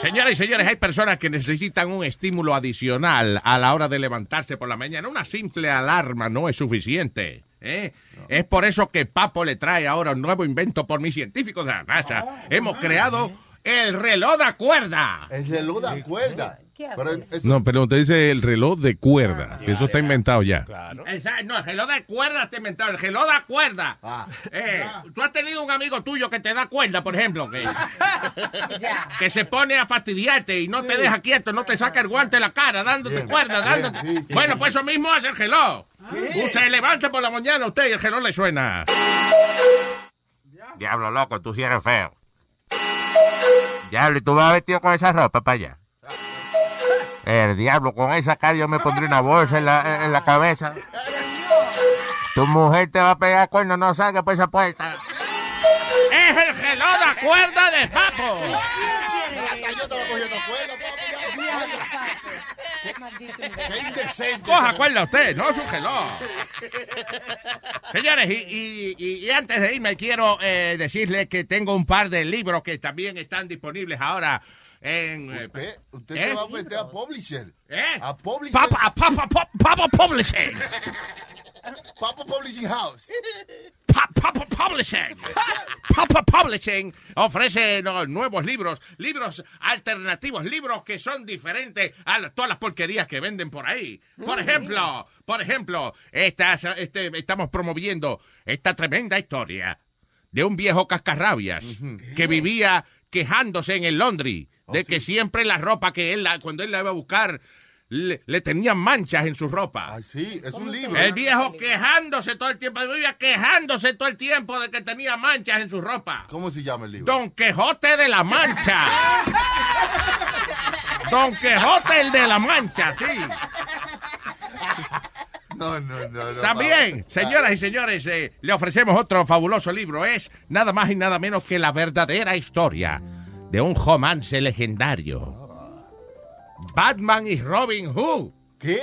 Señoras y señores, hay personas que necesitan un estímulo adicional a la hora de levantarse por la mañana. Una simple alarma no es suficiente. ¿eh? Es por eso que Papo le trae ahora un nuevo invento por mis científicos de la NASA. Hemos creado el reloj de cuerda. El reloj de cuerda. Pero es- No, pero usted dice el reloj de cuerda, que eso está inventado ya. Esa- no, el reloj de cuerda te inventado, el reloj de cuerda. Eh, Tú has tenido un amigo tuyo que te da cuerda, por ejemplo, que, que se pone a fastidiarte y no te deja quieto, no te saca el guante de la cara, dándote cuerda, dándote. Bueno, pues eso mismo hace el reloj. Se levanta por la mañana usted y el reloj le suena. Diablo loco, tú sí eres feo. Diablo, ¿y tú vas vestido con esa ropa para allá? El diablo, con esa cara yo me pondré una bolsa en la, en la cabeza. Tu mujer te va a pegar cuerno, no salga por esa puerta. ¡Es el reloj de cuerda de papo! Qué indecente. Coja cuerda usted, no es un reloj. Señores, y, y- y- antes de irme quiero eh, decirles que tengo un par de libros que también están disponibles ahora en... eh, Usted, usted ¿Eh? se va a meter a Publisher. ¿Eh? A Publisher. Papa, papa, papa, papa Publishing. Papa Publishing House. Pa- Papa Publishing. Papa Publishing ofrece nuevos libros, libros alternativos, libros que son diferentes a la- todas las porquerías que venden por ahí. Por ejemplo, por ejemplo, estas- este, estamos promoviendo esta tremenda historia de un viejo cascarrabias que vivía quejándose en el laundry de que siempre la ropa que él, cuando él la iba a buscar, le, le tenían manchas en su ropa. Sí, es un libro. El viejo quejándose todo el tiempo, vivía quejándose todo el tiempo de que tenía manchas en su ropa. ¿Cómo se llama el libro? Don Quijote de la Mancha. Don Quijote el de la Mancha, sí. No, no, no. no También, señoras y señores, eh, le ofrecemos otro fabuloso libro. Es nada más y nada menos que la verdadera historia de un romance legendario. Batman y Robin Hood. ¿Qué?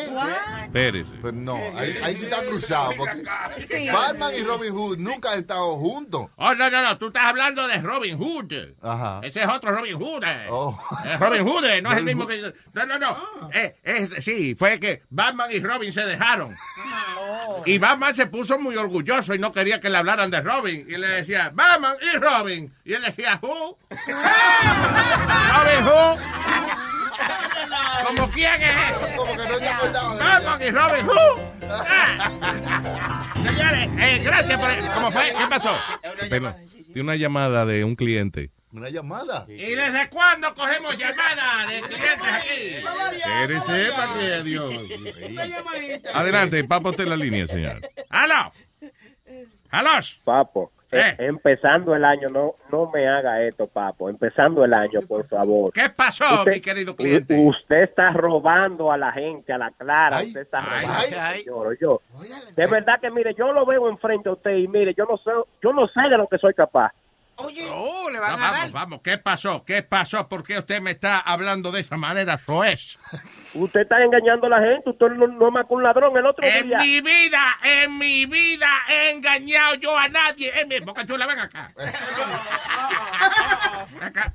Espérese. Pero no, ahí, ahí sí está cruzado. Porque Sí. Batman y Robin Hood nunca han estado juntos. Oh, no, no, no, tú estás hablando de Robin Hood. Ajá. Ese es otro Robin Hood. eh. Oh. Es Robin Hood, eh, no es el mismo que... No, no, no. Eh, es, sí, fue que Batman y Robin se dejaron. Y Batman se puso muy orgulloso y no quería que le hablaran de Robin. Y le decía, Batman y Robin. Y él decía, ¿who? Robin Hood. ¿Como quién es? Como que no te acordaba de Batman y Robin Hood. Ah. Señores, eh, gracias por... ¿Cómo fue? ¿Qué pasó? Pero, tiene una llamada de un cliente. Una llamada. ¿Y desde cuándo cogemos llamadas de clientes aquí? Espérese, para que Dios. Adelante, Papo, usted en la línea, señor. ¡Aló! ¡Aló! Papo, Eh. eh, empezando el año, no no me haga esto, papo. Empezando el año, por favor. ¿Qué pasó, Usted- mi querido cliente? Usted está robando a la gente, a la clara. Ay, usted está ay, robando, ay. señor, yo. De verdad que, mire, yo lo veo enfrente a usted y mire, yo no sé, yo no sé de lo que soy capaz. Oh, le No, vamos, vamos, ¿qué pasó? ¿Qué pasó? ¿Por qué usted me está hablando de esa manera? Eso es. Usted está engañando a la gente. Usted no, no más que un ladrón el otro En día. mi vida, en mi vida he engañado yo a nadie. En mi boca chula, ven acá. Ven acá.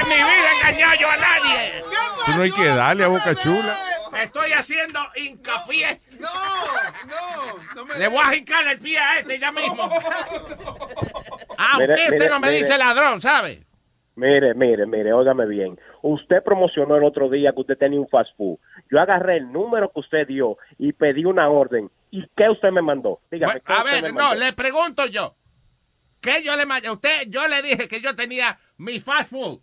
En mi vida he engañado yo a nadie. Tú no hay que darle a Boca Chula. Estoy haciendo hincapié. No, no, no me Le voy a hincar el pie a este ya mismo. Ah, Mire, usted, usted no me mire. dice ladrón, ¿sabe? Mire, mire, mire, óigame bien. Usted promocionó el otro día que usted tenía un fast food. Yo agarré el número que usted dio y pedí una orden. ¿Y qué usted me mandó? Dígame, ¿qué A usted me ver, no, mandó? le pregunto yo. ¿Qué yo le mandé? Usted, yo le dije que yo tenía mi fast food.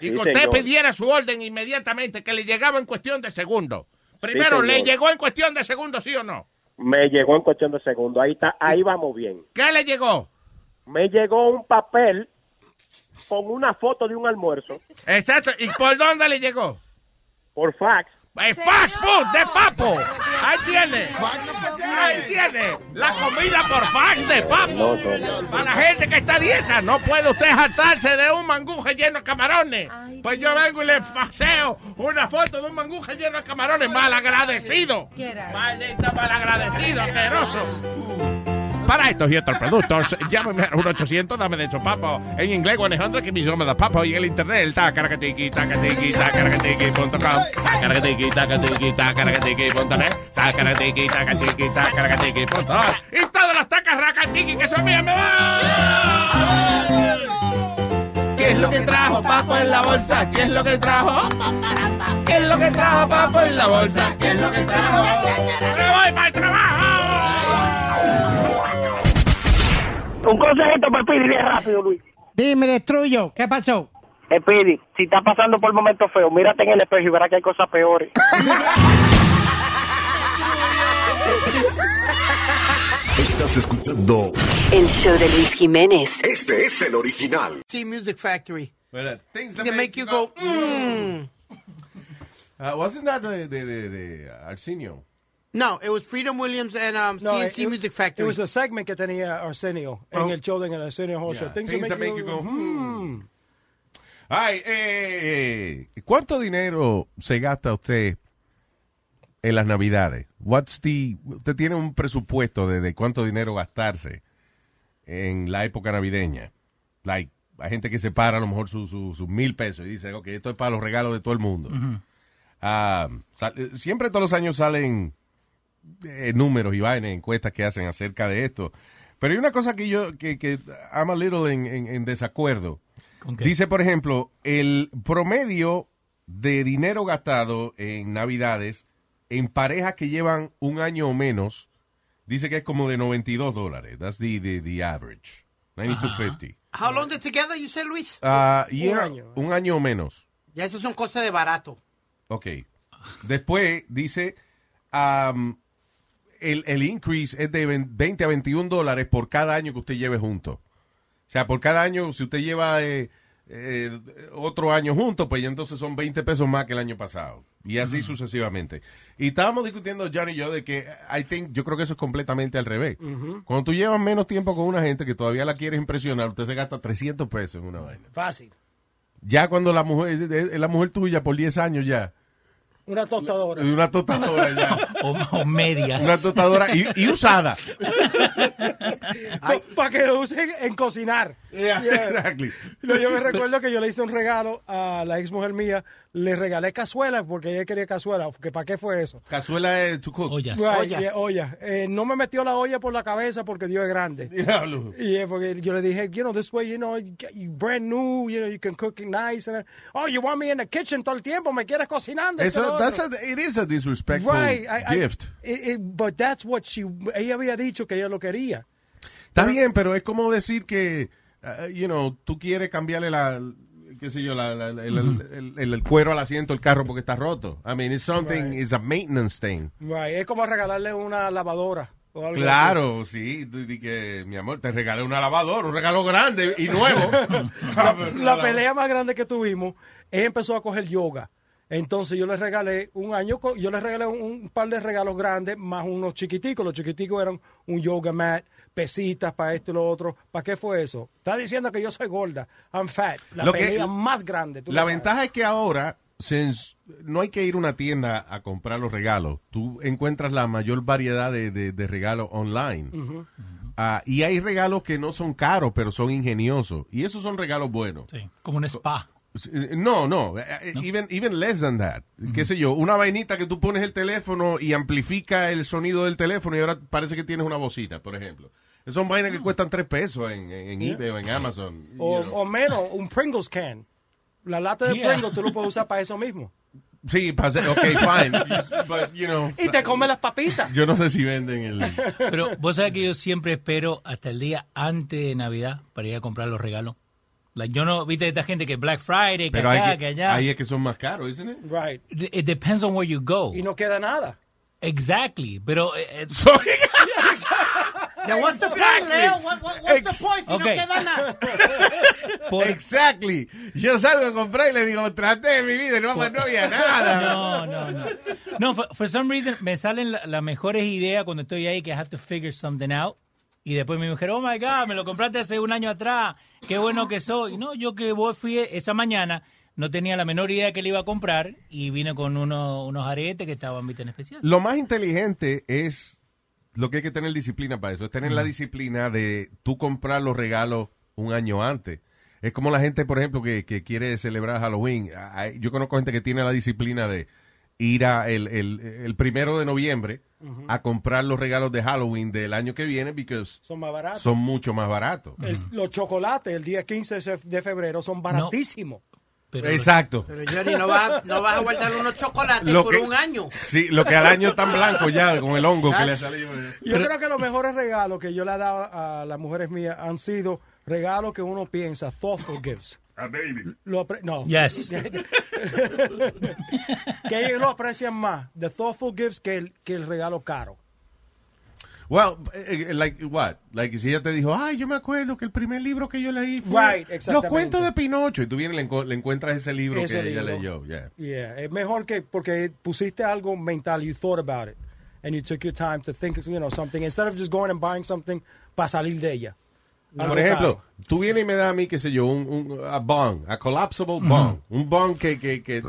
Y que usted pidiera su orden inmediatamente, que le llegaba en cuestión de segundos. Primero. ¿le llegó en cuestión de segundos, sí o no? Me llegó en cuestión de segundos. Ahí está, ahí vamos bien. ¿Qué le llegó? Me llegó un papel con una foto de un almuerzo Exacto. ¿Y por dónde le llegó? por fax. ¡El fast food de papo! Ahí tiene. Ahí tiene. La comida por fax de papo. Para la gente que está a dieta, no puede usted jartarse de un manguje lleno de camarones. Pues yo vengo y le faxeo una foto de un manguje lleno de camarones. Malagradecido. Maldito malagradecido, asqueroso. Para estos y otros productos, llámame al 1-800, dame de hecho papo. En inglés, 100, que mi nombre de papo. Y en el internet, el tacaracatiqui, tacatiqui, tacaracatiqui.com. Tacaracatiqui, tacatiqui, tacaracatiqui.net. Tacaracatiqui, tacatiqui, tacaracatiqui.com. Y todas las tacaracatiqui que son mías me van. ¿Qué es lo que trajo Papo en la bolsa? ¿Qué es lo que trajo? ¿Qué es lo que trajo Papo en la bolsa? ¿Qué es lo que trajo? ¡Me voy para el trabajo! Un consejito para Speedy, bien rápido, Luis. Dime, destruyo. ¿Qué pasó? Speedy, si estás pasando por momentos feos, mírate en el espejo y verás que hay cosas peores. Estás escuchando El show de Luis Jiménez. Este es el original. Sí, Music Factory. things that make you go, mm. Uh, wasn't that the, the, the, the Arsenio? No, it was Freedom Williams and um, No, CNC it- Music Factory. It was a segment que tenía Arsenio en Oh. el show de el Arsenio Hall Show. Yeah, Things, things that make, you go, hmm. Ay, eh, eh, ¿cuánto dinero se gasta usted en las navidades? What's the, usted tiene un presupuesto de, de cuánto dinero gastarse en la época navideña. Like, hay gente que separa a lo mejor sus su, sus mil pesos y dice, ok, esto es para los regalos de todo el mundo. Ah, sal- eh, siempre todos los años salen eh, números y vainas, encuestas que hacen acerca de esto. Pero hay una cosa que yo, que, que I'm a little en, en- en desacuerdo. Dice, por ejemplo, el promedio de dinero gastado en Navidades en parejas que llevan un año o menos, dice que es como de 92 dólares. That's the, the, the average. 92.50. How long they together, you said, Luis? Ah, Un año. Un año o menos. Ya eso son cosas de barato. Ok. Después dice, um, el, el increase es de 20 a 21 dólares por cada año que usted lleve junto. O sea, por cada año, si usted lleva eh, eh, otro año junto, pues ya entonces son 20 pesos más que el año pasado. Y así sucesivamente. Y estábamos discutiendo, Johnny y yo, de que I think, yo creo que eso es completamente al revés. Cuando tú llevas menos tiempo con una gente que todavía la quieres impresionar, usted se gasta 300 pesos en una vaina. Fácil. Ya cuando la mujer es la mujer tuya por 10 años ya. Una tostadora. Una tostadora ya. O, medias. Una tostadora y, y usada. Para que lo usen en cocinar. Yeah, Yeah. exactly. No, yo me recuerdo que yo le hice un regalo a la ex mujer mía. Le regalé cazuela porque ella quería cazuela. Que ¿Para qué fue eso? Cazuela es to cook. Right, yeah, olla. Eh, no me metió la olla por la cabeza porque Dios es grande. Diablo. Y eh, porque yo le dije, you know, this way, you know, brand new, you know, you can cook it nice. And, oh, you want me in the kitchen todo el tiempo, me quieres cocinando. esto, Eso, that's a, it is a disrespectful Right, I- I- gift. it- it- but that's what she, ella había dicho que ella lo quería. Está bien, pero es como decir que, uh, you know, tú quieres cambiarle la, qué sé yo, la- la- la- el, el- el- el cuero al asiento del carro porque está roto. I mean, it's something, it's a maintenance thing. Right, es como regalarle una lavadora. o algo Claro, sí, tú di que, mi amor, te regalé una lavadora, un regalo grande y nuevo. así. La pelea más grande que tuvimos, ella empezó a coger yoga. Entonces yo le regalé un año, yo le regalé un, un par de regalos grandes más unos chiquiticos. Los chiquiticos eran un yoga mat, pesitas para esto y lo otro. ¿Para qué fue eso? Está diciendo que yo soy gorda. I'm fat. La Lo que- pelea más grande. tú La ventaja es que ahora, since no hay que ir a una tienda a comprar los regalos, tú encuentras la mayor variedad de, de- de regalos online. Ah, y hay regalos que no son caros, pero son ingeniosos. Y esos son regalos buenos. como un spa. No, no, eh, eh, Even, even less than that. Qué sé yo, una vainita que tú pones el teléfono y amplifica el sonido del teléfono y ahora parece que tienes una bocina, por ejemplo. Son vainas que cuestan tres pesos en, en, en eBay o en Amazon. O, you know. o menos, un Pringles can. La lata de Yeah. Pringles tú lo puedes usar para eso mismo. Sí, para hacer- ok, fine. But, you know, Y te come las papitas. yo no sé si venden el... Pero vos sabés que yo siempre espero hasta el día antes de Navidad para ir a comprar los regalos. Like, yo no, viste esta gente que Black Friday, que Pero acá, que, que, allá. ahí es que son más caros, ¿isn't it? Right. It depends on where you go. Y no queda nada. Exactly, pero eh, eh, Then what's the point, Leo? What, what, what's the point si Okay. no queda nada? Exactly. Yo salgo a comprar y le digo, traté de mi vida y no, no había nada. No, no, no. No, for, for some reason me salen la- las mejores ideas cuando estoy ahí que I have to figure something out. Y después mi mujer, oh my God, me lo compraste hace un año atrás. Qué bueno que soy. No, yo que vos fui esa mañana, no tenía la menor idea que le iba a comprar y vine con uno- unos aretes que estaban viste en especial. Lo más inteligente es lo que hay que tener disciplina para eso, es tener la disciplina de tú comprar los regalos un año antes. Es como la gente, por ejemplo, que, que quiere celebrar Halloween. Yo conozco gente que tiene la disciplina de ir a el, el, el primero de noviembre a comprar los regalos de Halloween del año que viene porque Son más baratos. son mucho más baratos. El- los chocolates el día 15 de febrero son baratísimos. Exacto. Pero Johnny, no vas, no vas a guardar unos chocolates Lo por que- un año. Sí, lo que al año tan blanco ya, con el hongo que le salido. Yo creo que los mejores regalos que yo le he dado a las mujeres mías han sido regalos que uno piensa, thoughtful gifts. A baby. Lo no. Yes. que ellos lo aprecian más, the thoughtful gifts, que el, que el regalo caro. Well, eh, eh, like what? Like si ella te dijo, ay, yo me acuerdo que el primer libro que yo leí fue Right, Los cuentos de Pinocho. Y tú vienes le, le encuentras ese libro Ese que ella leyó. Yeah. Yeah, es mejor que porque pusiste algo mental, you thought about it, and you took your time to think, you know, something instead of just going and buying something para salir de ella. Por ejemplo, tú vienes y me das a mí, qué sé yo, un, un a bong, a collapsible bong. Un bong que... que, que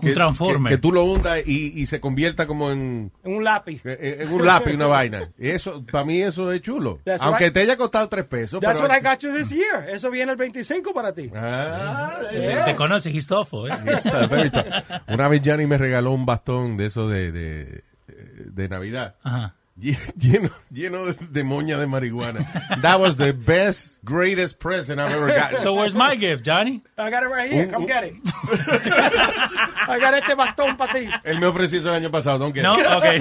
que- transformer. Que, que tú lo hundas y, y se convierta como en, En un lápiz. en, en un lápiz, una vaina. Eso, para mí eso es chulo. That's Aunque right. te haya costado tres pesos. That's pero- what I got you this year. Eso viene el 25 para ti. Ah, Te, te conoces, Gistofo, ¿eh? Una vez Johnny me regaló un bastón de eso de, de, de Navidad. Ajá. Lle- Lleno, lleno de, de moña de marihuana. That was the best, greatest present I've ever gotten. So where's my gift, Johnny? I got it right here. Un- Come un- get it. I got este bastón para ti. Él me ofreció eso el año pasado. Don't get No, it. okay.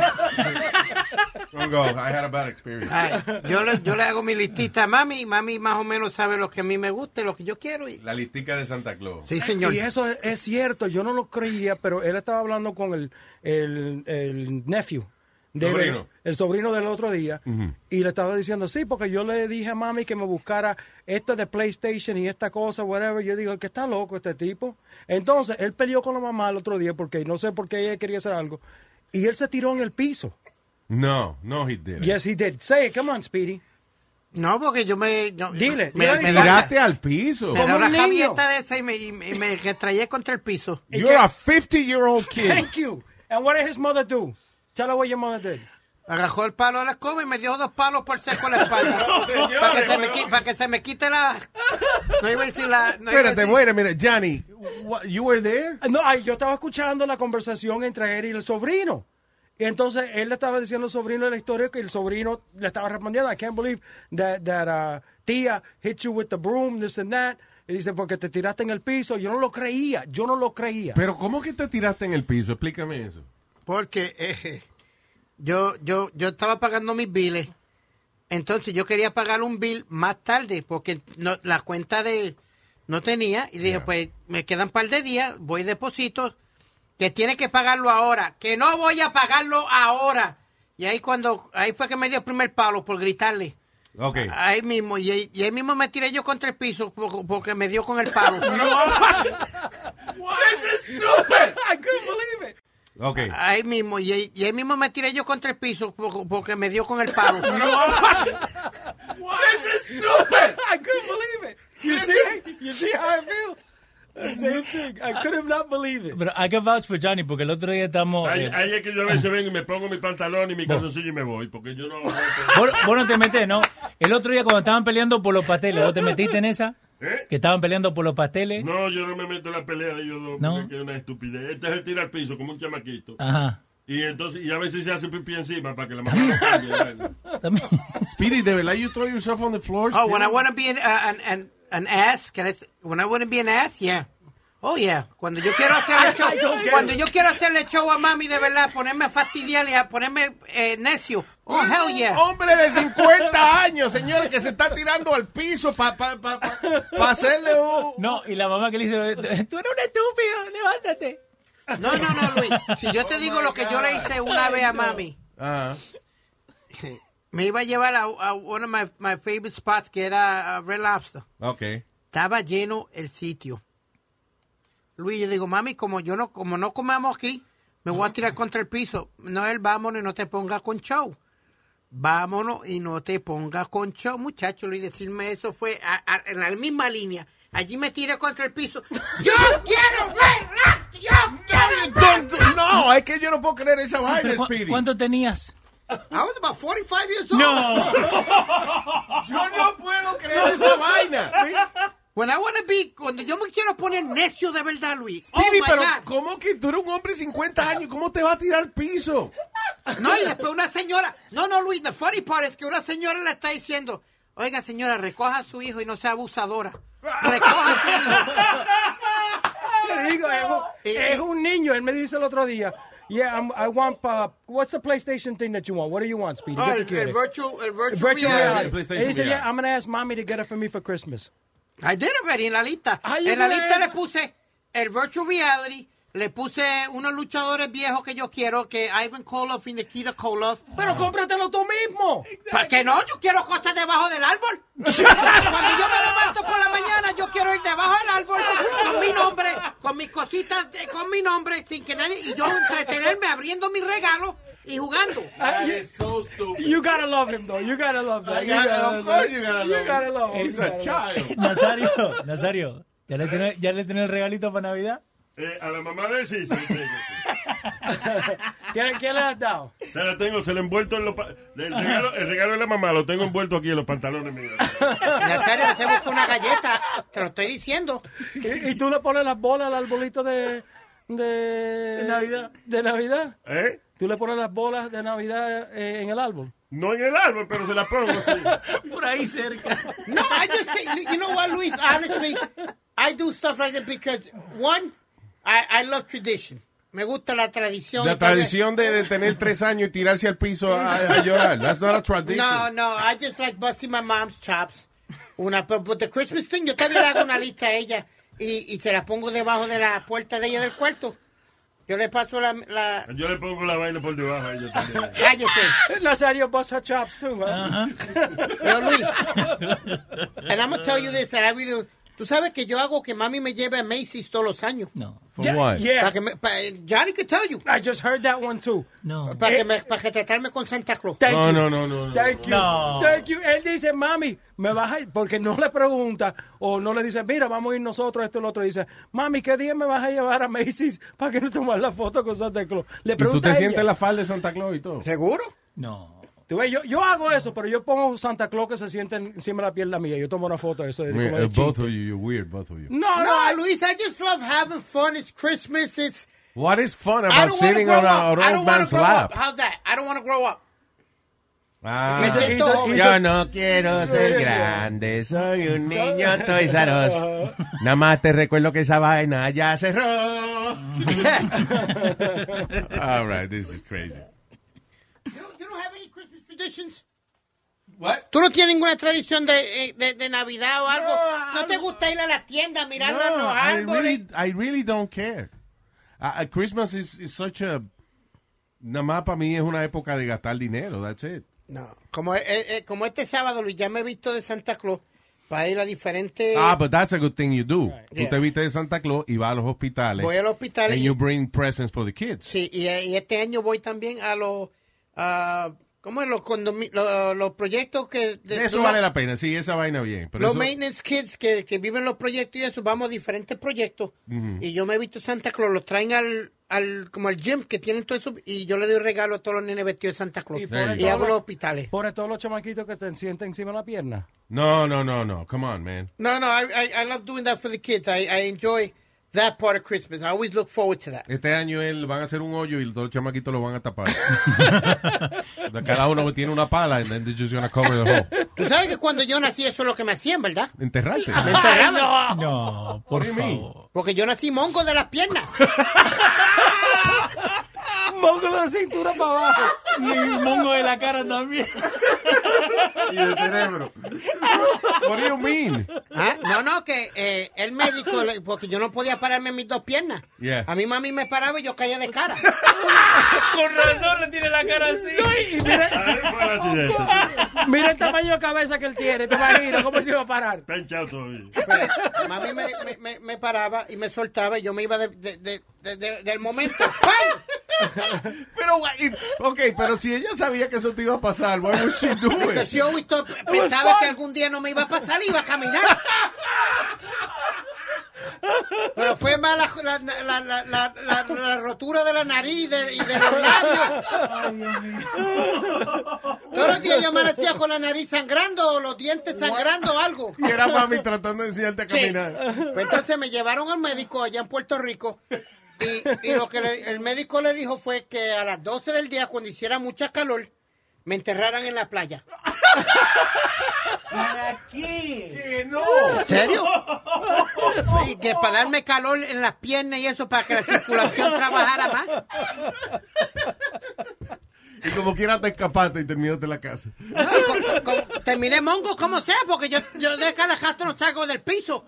Don't go. I had a bad experience. Ay, yo, le, yo le hago mi listita a mami mami más o menos sabe lo que a mí me gusta y lo que yo quiero. Y... La listica de Santa Claus. Sí, señor. Y eso es, es cierto, yo no lo creía, pero él estaba hablando con el, el, el nephew. De- Sobrino. el sobrino del otro día. Y le estaba diciendo, sí, porque yo le dije a mami que me buscara esto de PlayStation y esta cosa, whatever. Yo digo, que está loco este tipo. Entonces, él peleó con la mamá el otro día porque no sé por qué ella quería hacer algo. Y él se tiró en el piso. No, no, he did. Yes, he did. Say it, come on, Speedy. No, porque yo me... yo- Dile, me, Tiraste al piso. Me da Como una javieta de esa y me, y me, y me retrayé contra el piso. You're a 50-year-old kid. Thank you. And what did his mother do? Her what your mother did. Agarró el palo a la escoba y me dio dos palos por seco en la espalda. para, que se me, qui- para que se me quite la... No iba a decir la... No a Espérate, decir- wait a minute. Johnny, what, you were there? No, ay, yo estaba escuchando la conversación entre él y el sobrino. Y entonces él le estaba diciendo al sobrino de la historia que el sobrino le estaba respondiendo, I can't believe that, that uh, tía hit you with the broom, this and that. Y dice, porque te tiraste en el piso. Yo no lo creía, yo no lo creía. Pero ¿cómo que te tiraste en el piso? Explícame eso. Porque eh, yo, yo, yo estaba pagando mis biles. Entonces yo quería pagar un bill más tarde porque no, la cuenta de no tenía. Y dije, pues me quedan un par de días, voy deposito, que tiene que pagarlo ahora, que no voy a pagarlo ahora. Y ahí cuando, ahí fue que me dio el primer palo por gritarle. Ahí mismo, y ahí, y ahí mismo me tiré yo contra el piso por- porque me dio con el palo. This is stupid. I couldn't believe it. Ok. Ahí mismo, y ahí, y ahí mismo me tiré yo contra el piso por- porque me dio con el palo. This is stupid. I couldn't believe it. You see, you see how I feel? The same thing. I could have not believed it. Pero I can vouch for Johnny porque el otro día estamos... Ahí, eh, ahí es que yo a veces vengo y me pongo mi pantalón y mi calzoncillo y me voy, porque yo no... vos, vos no te metés, ¿no? El otro día cuando estaban peleando por los pasteles, ¿vos te metiste en esa? ¿Eh? Que estaban peleando por los pasteles. No, yo no me meto en la pelea de ellos dos, No. porque es una estupidez. Este se tira al piso como un chamaquito. Ajá. Y entonces, y a veces se hace pipí encima para que la mamá. Speedy, de verdad, you throw yourself on the floor. Oh, when I want to be an, uh, an, an, an ass, can I, when I want to be an ass, yeah. Oh, yeah. Cuando yo quiero hacerle show, cuando yo quiero hacerle show a mami de verdad, ponerme a fastidiarle, a ponerme eh, necio. Oh, hell yeah. Hombre de 50 años, señores, que se está tirando al piso para pa, pa, pa- pa hacerle un... No, y la mamá que le dice, tú eres un estúpido, levántate. No, no, no, Luis. Si yo te digo lo que yo le hice una vez a mami, Ah. me iba a llevar a, a one of my, my favorite spots, que era uh, Red Lobster. Ok. Estaba lleno el sitio. Luis, yo digo, mami, como yo no, como no comemos aquí, me voy a tirar contra el piso. No, él, vámonos y no te pongas con show. Vámonos y no te pongas con show, muchacho. Luis, decirme eso fue a- a- en la misma línea. Allí me tiré contra el piso. ¡Yo quiero ver! ¡Yo quiero ver! No, es que yo no puedo creer esa Sí, vaina, pero ¿cu- Speedy. ¿Cuánto tenías? I was about 45 years old. No. Yo no puedo creer esa vaina. When I wanna be, cuando yo me quiero poner necio de verdad, Luis. Oh Speedy, my pero God. ¿cómo que tú eres un hombre de 50 años? ¿Cómo te va a tirar al piso? No, y después una señora. No, no, Luis, the funny part es que una señora le está diciendo: Oiga, señora, recoja a su hijo y no sea abusadora. Recoja a su hijo. Le digo, es, un, es un niño. Él me dice el otro día, yeah, I'm, I want, uh, what's the PlayStation thing that you want? What do you want, Speedy? Oh, ¿Qué tú el, el virtual, el virtual, Virtual reality. reality. PlayStation He dice, VR. yeah, I'm going to ask mommy to get it for me for Christmas. I did already en la lista. Ah, you en la lista le puse el virtual reality. Le puse unos luchadores viejos que yo quiero, que Ivan Koloff y Nikita Koloff. Pero cómpratelo tú mismo. ¿Para qué no? Yo quiero cosas debajo del árbol. Cuando yo me levanto por la mañana, yo quiero ir debajo del árbol con mi nombre, con mis cositas, de- con mi nombre, sin que nadie... Y yo entretenerme abriendo mis regalos y jugando. Ah, you, you gotta love him, though. You gotta love that. You gotta- of course him. you gotta You love him. gotta love him. He's a child. Nazario, Nazario, ¿ya le tenés, ya le tenés el regalito para Navidad? Eh, a la mamá de sí, sí, sí, ¿Quién, quién le has dado? Se la tengo, se la he envuelto en los... El regalo, el regalo de la mamá lo tengo envuelto aquí en los pantalones míos. Nazario, te busco una galleta, te lo estoy diciendo. ¿Y, y tú le pones las bolas al arbolito de, de, Navidad. De Navidad. ¿Eh? ¿Tú le pones las bolas de Navidad eh, en el árbol? No en el árbol, pero se la pongo, sí. Por ahí cerca. No, I just say, you know what, Luis? Honestly, I do stuff like that because one, I, I love tradition. Me gusta la tradición. La tradición de, de tener tres años y tirarse al piso a, a llorar. That's not a tradition. No, no, I just like busting my mom's chops. Una, pero but the Christmas thing, yo también le hago una lista a ella y, y se la pongo debajo de la puerta de ella del cuarto. Yo le paso la... la Yo le pongo la vaina por debajo a ella también. cállese. Nazario bust her chops too, huh? Yo, Luis. And I'm gonna tell you this, that I really... Tú sabes que yo hago que mami me lleve a Macy's todos los años. No. For Yeah, what? yeah. Para que me, pa- Johnny could tell you. I just heard that one too. No. Para que, me, para que tratarme con Santa Claus. Thank No, you. no, no, no, no. Thank you. No. Thank you. Él dice, mami, me vas a ir, porque no le pregunta o no le dice, mira, vamos a ir nosotros, esto y lo otro. Dice, mami, ¿qué día me vas a llevar a Macy's para que no tomar la foto con Santa Claus? Le ¿Y tú pregunta te a sientes ella. la falda de Santa Claus y todo? ¿Seguro? No. Tú ves, yo, yo hago eso, pero yo pongo Santa Claus que se siente encima de la pierna mía. Yo tomo una foto de eso. De, como de uh, both of you, you're weird, both of you. No, No, no. Luis, I just love having fun. It's Christmas. It's... What is fun about sitting on an I don't old want man's to grow lap? up. How's that? I don't want to grow up. Ah. Me siento hizo- joven. Yo no quiero ser grande, soy un niño Toys R Us. Nada más te recuerdo que esa vaina ya cerró. All right, this is crazy. You, you don't have any Christmas traditions? What? ¿Tú no tienes ninguna tradición de, eh, de, de Navidad o algo? ¿No, te gusta ir a la tienda a mirar los No, I árboles? really, I really don't care. Uh, uh, Christmas is, is such a... Nada más para mí es una época de gastar dinero, that's it. No. Como, eh, eh, como este sábado, Luis, ya me he visto de Santa Claus para ir a diferentes... Ah, but that's a good thing you do. Tú Yeah. te viste de Santa Claus y vas a los hospitales. Voy al hospital And y- you bring presents for the kids. Sí, y, eh, y este año voy también a los... ah, ¿Cómo es? Los, condomi- los, proyectos que... de- Eso los- vale la pena, sí, esa vaina bien. Pero los eso- maintenance kids que, que viven los proyectos y eso, vamos a diferentes proyectos. Y yo me he visto Santa Claus, los traen al, al como al gym que tienen todo eso y yo le doy regalo a todos los nenes vestidos de Santa Claus. Y hago los- hospitales. Pone todos los chamaquitos que te sienten encima de la pierna. No, no, no, no. Come on, man. No, no, I, I, I love doing that for the kids. I, I enjoy that part of Christmas. I always look forward to that. Este año él van a hacer un hoyo y todos los chamaquitos lo van a tapar. Cada uno tiene una pala and then they're just gonna cover the hole. Tú sabes que cuando yo nací eso es lo que me hacían, ¿verdad? Enterrarte. Me enterraban. No, por you mean? favor. Porque yo nací mongo de las piernas. Mongo de la cintura para abajo. Y el mongo de la cara también. Y el cerebro. What do you mean? ¿Ah? No, no, que eh, el médico, le- porque yo no podía pararme en mis dos piernas. Yeah. A mi mami me paraba y yo caía de cara. Con razón le tiene la cara así. Y mira, fue el accidente. mira el tamaño de cabeza que él tiene, te imaginas cómo se iba a parar. Está hinchado todavía. Pues, mami me, me- me- me paraba y me soltaba y yo me iba de- de- de- de- de- del momento. ¡Pam! Pero, ok, pero si ella sabía que eso te iba a pasar, why would she do it? pensaba que algún día no me iba a pasar y iba a caminar. Pero fue más la, la, la, la, rotura de la nariz y de, y de los labios. Todos los días yo amanecía con la nariz sangrando o los dientes sangrando o algo. Y era mami tratando de enseñarte a Sí. caminar. Pues entonces me llevaron al médico allá en Puerto Rico y, y lo que le- el médico le dijo fue que a las 12 del día, cuando hiciera mucha calor, me enterraran en la playa. ¿Para qué? Que no. ¿En serio? Sí, que para darme calor en las piernas y eso, para que la circulación trabajara más. Y como quiera te escapaste y terminaste la casa. No, terminé mongo como sea, porque yo, yo de cada jato no salgo del piso.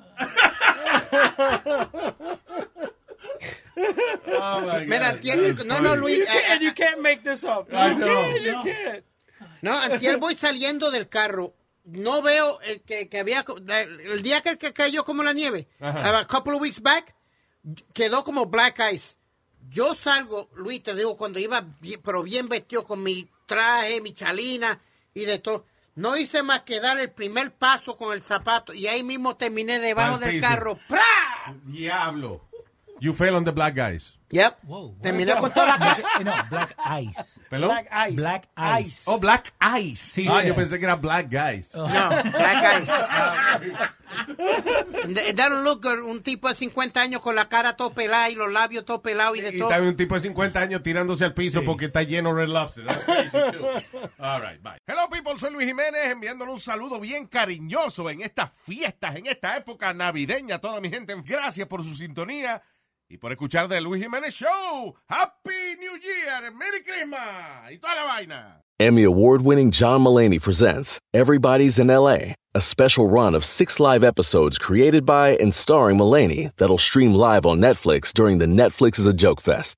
Oh my God. Mira, That's no, no. Luis. You eh, can't, you can't make this up. I You know. can't, you No. can't. No, antier voy saliendo del carro. No veo el que, que había. El día que, que cayó como la nieve, a couple of weeks back, quedó como black ice. Yo salgo, Luis, te digo, cuando iba, bien- pero bien vestido con mi traje, mi chalina y de todo. No hice más que dar el primer paso con el zapato y ahí mismo terminé debajo Al del piso. carro. ¡Pra! Diablo. You fell on the black guys. Yep. Terminé con toda la No, Black Ice. ¿Perdón? Black ice. Black Ice. Oh, black eyes. Sí, ah, sí. yo pensé que era black guys. No, black. It doesn't look good. Un tipo de 50 años con la cara todo pelada y los labios todo pelados y de Y todo. también un tipo de 50 años tirándose al piso porque está lleno de Red Lobster. That's crazy too. All right, bye. Hello people, soy Luis Jiménez enviándole un saludo bien cariñoso en estas fiestas, en esta época navideña a toda mi gente. Gracias por su sintonía y por escuchar The Luis Jiménez Show. Happy New Year, Merry Christmas y toda la vaina. Emmy award winning John Mullaney presents Everybody's in LA, a special run of six live episodes created by and starring Mullaney that'll stream live on Netflix during the Netflix is a Joke Fest.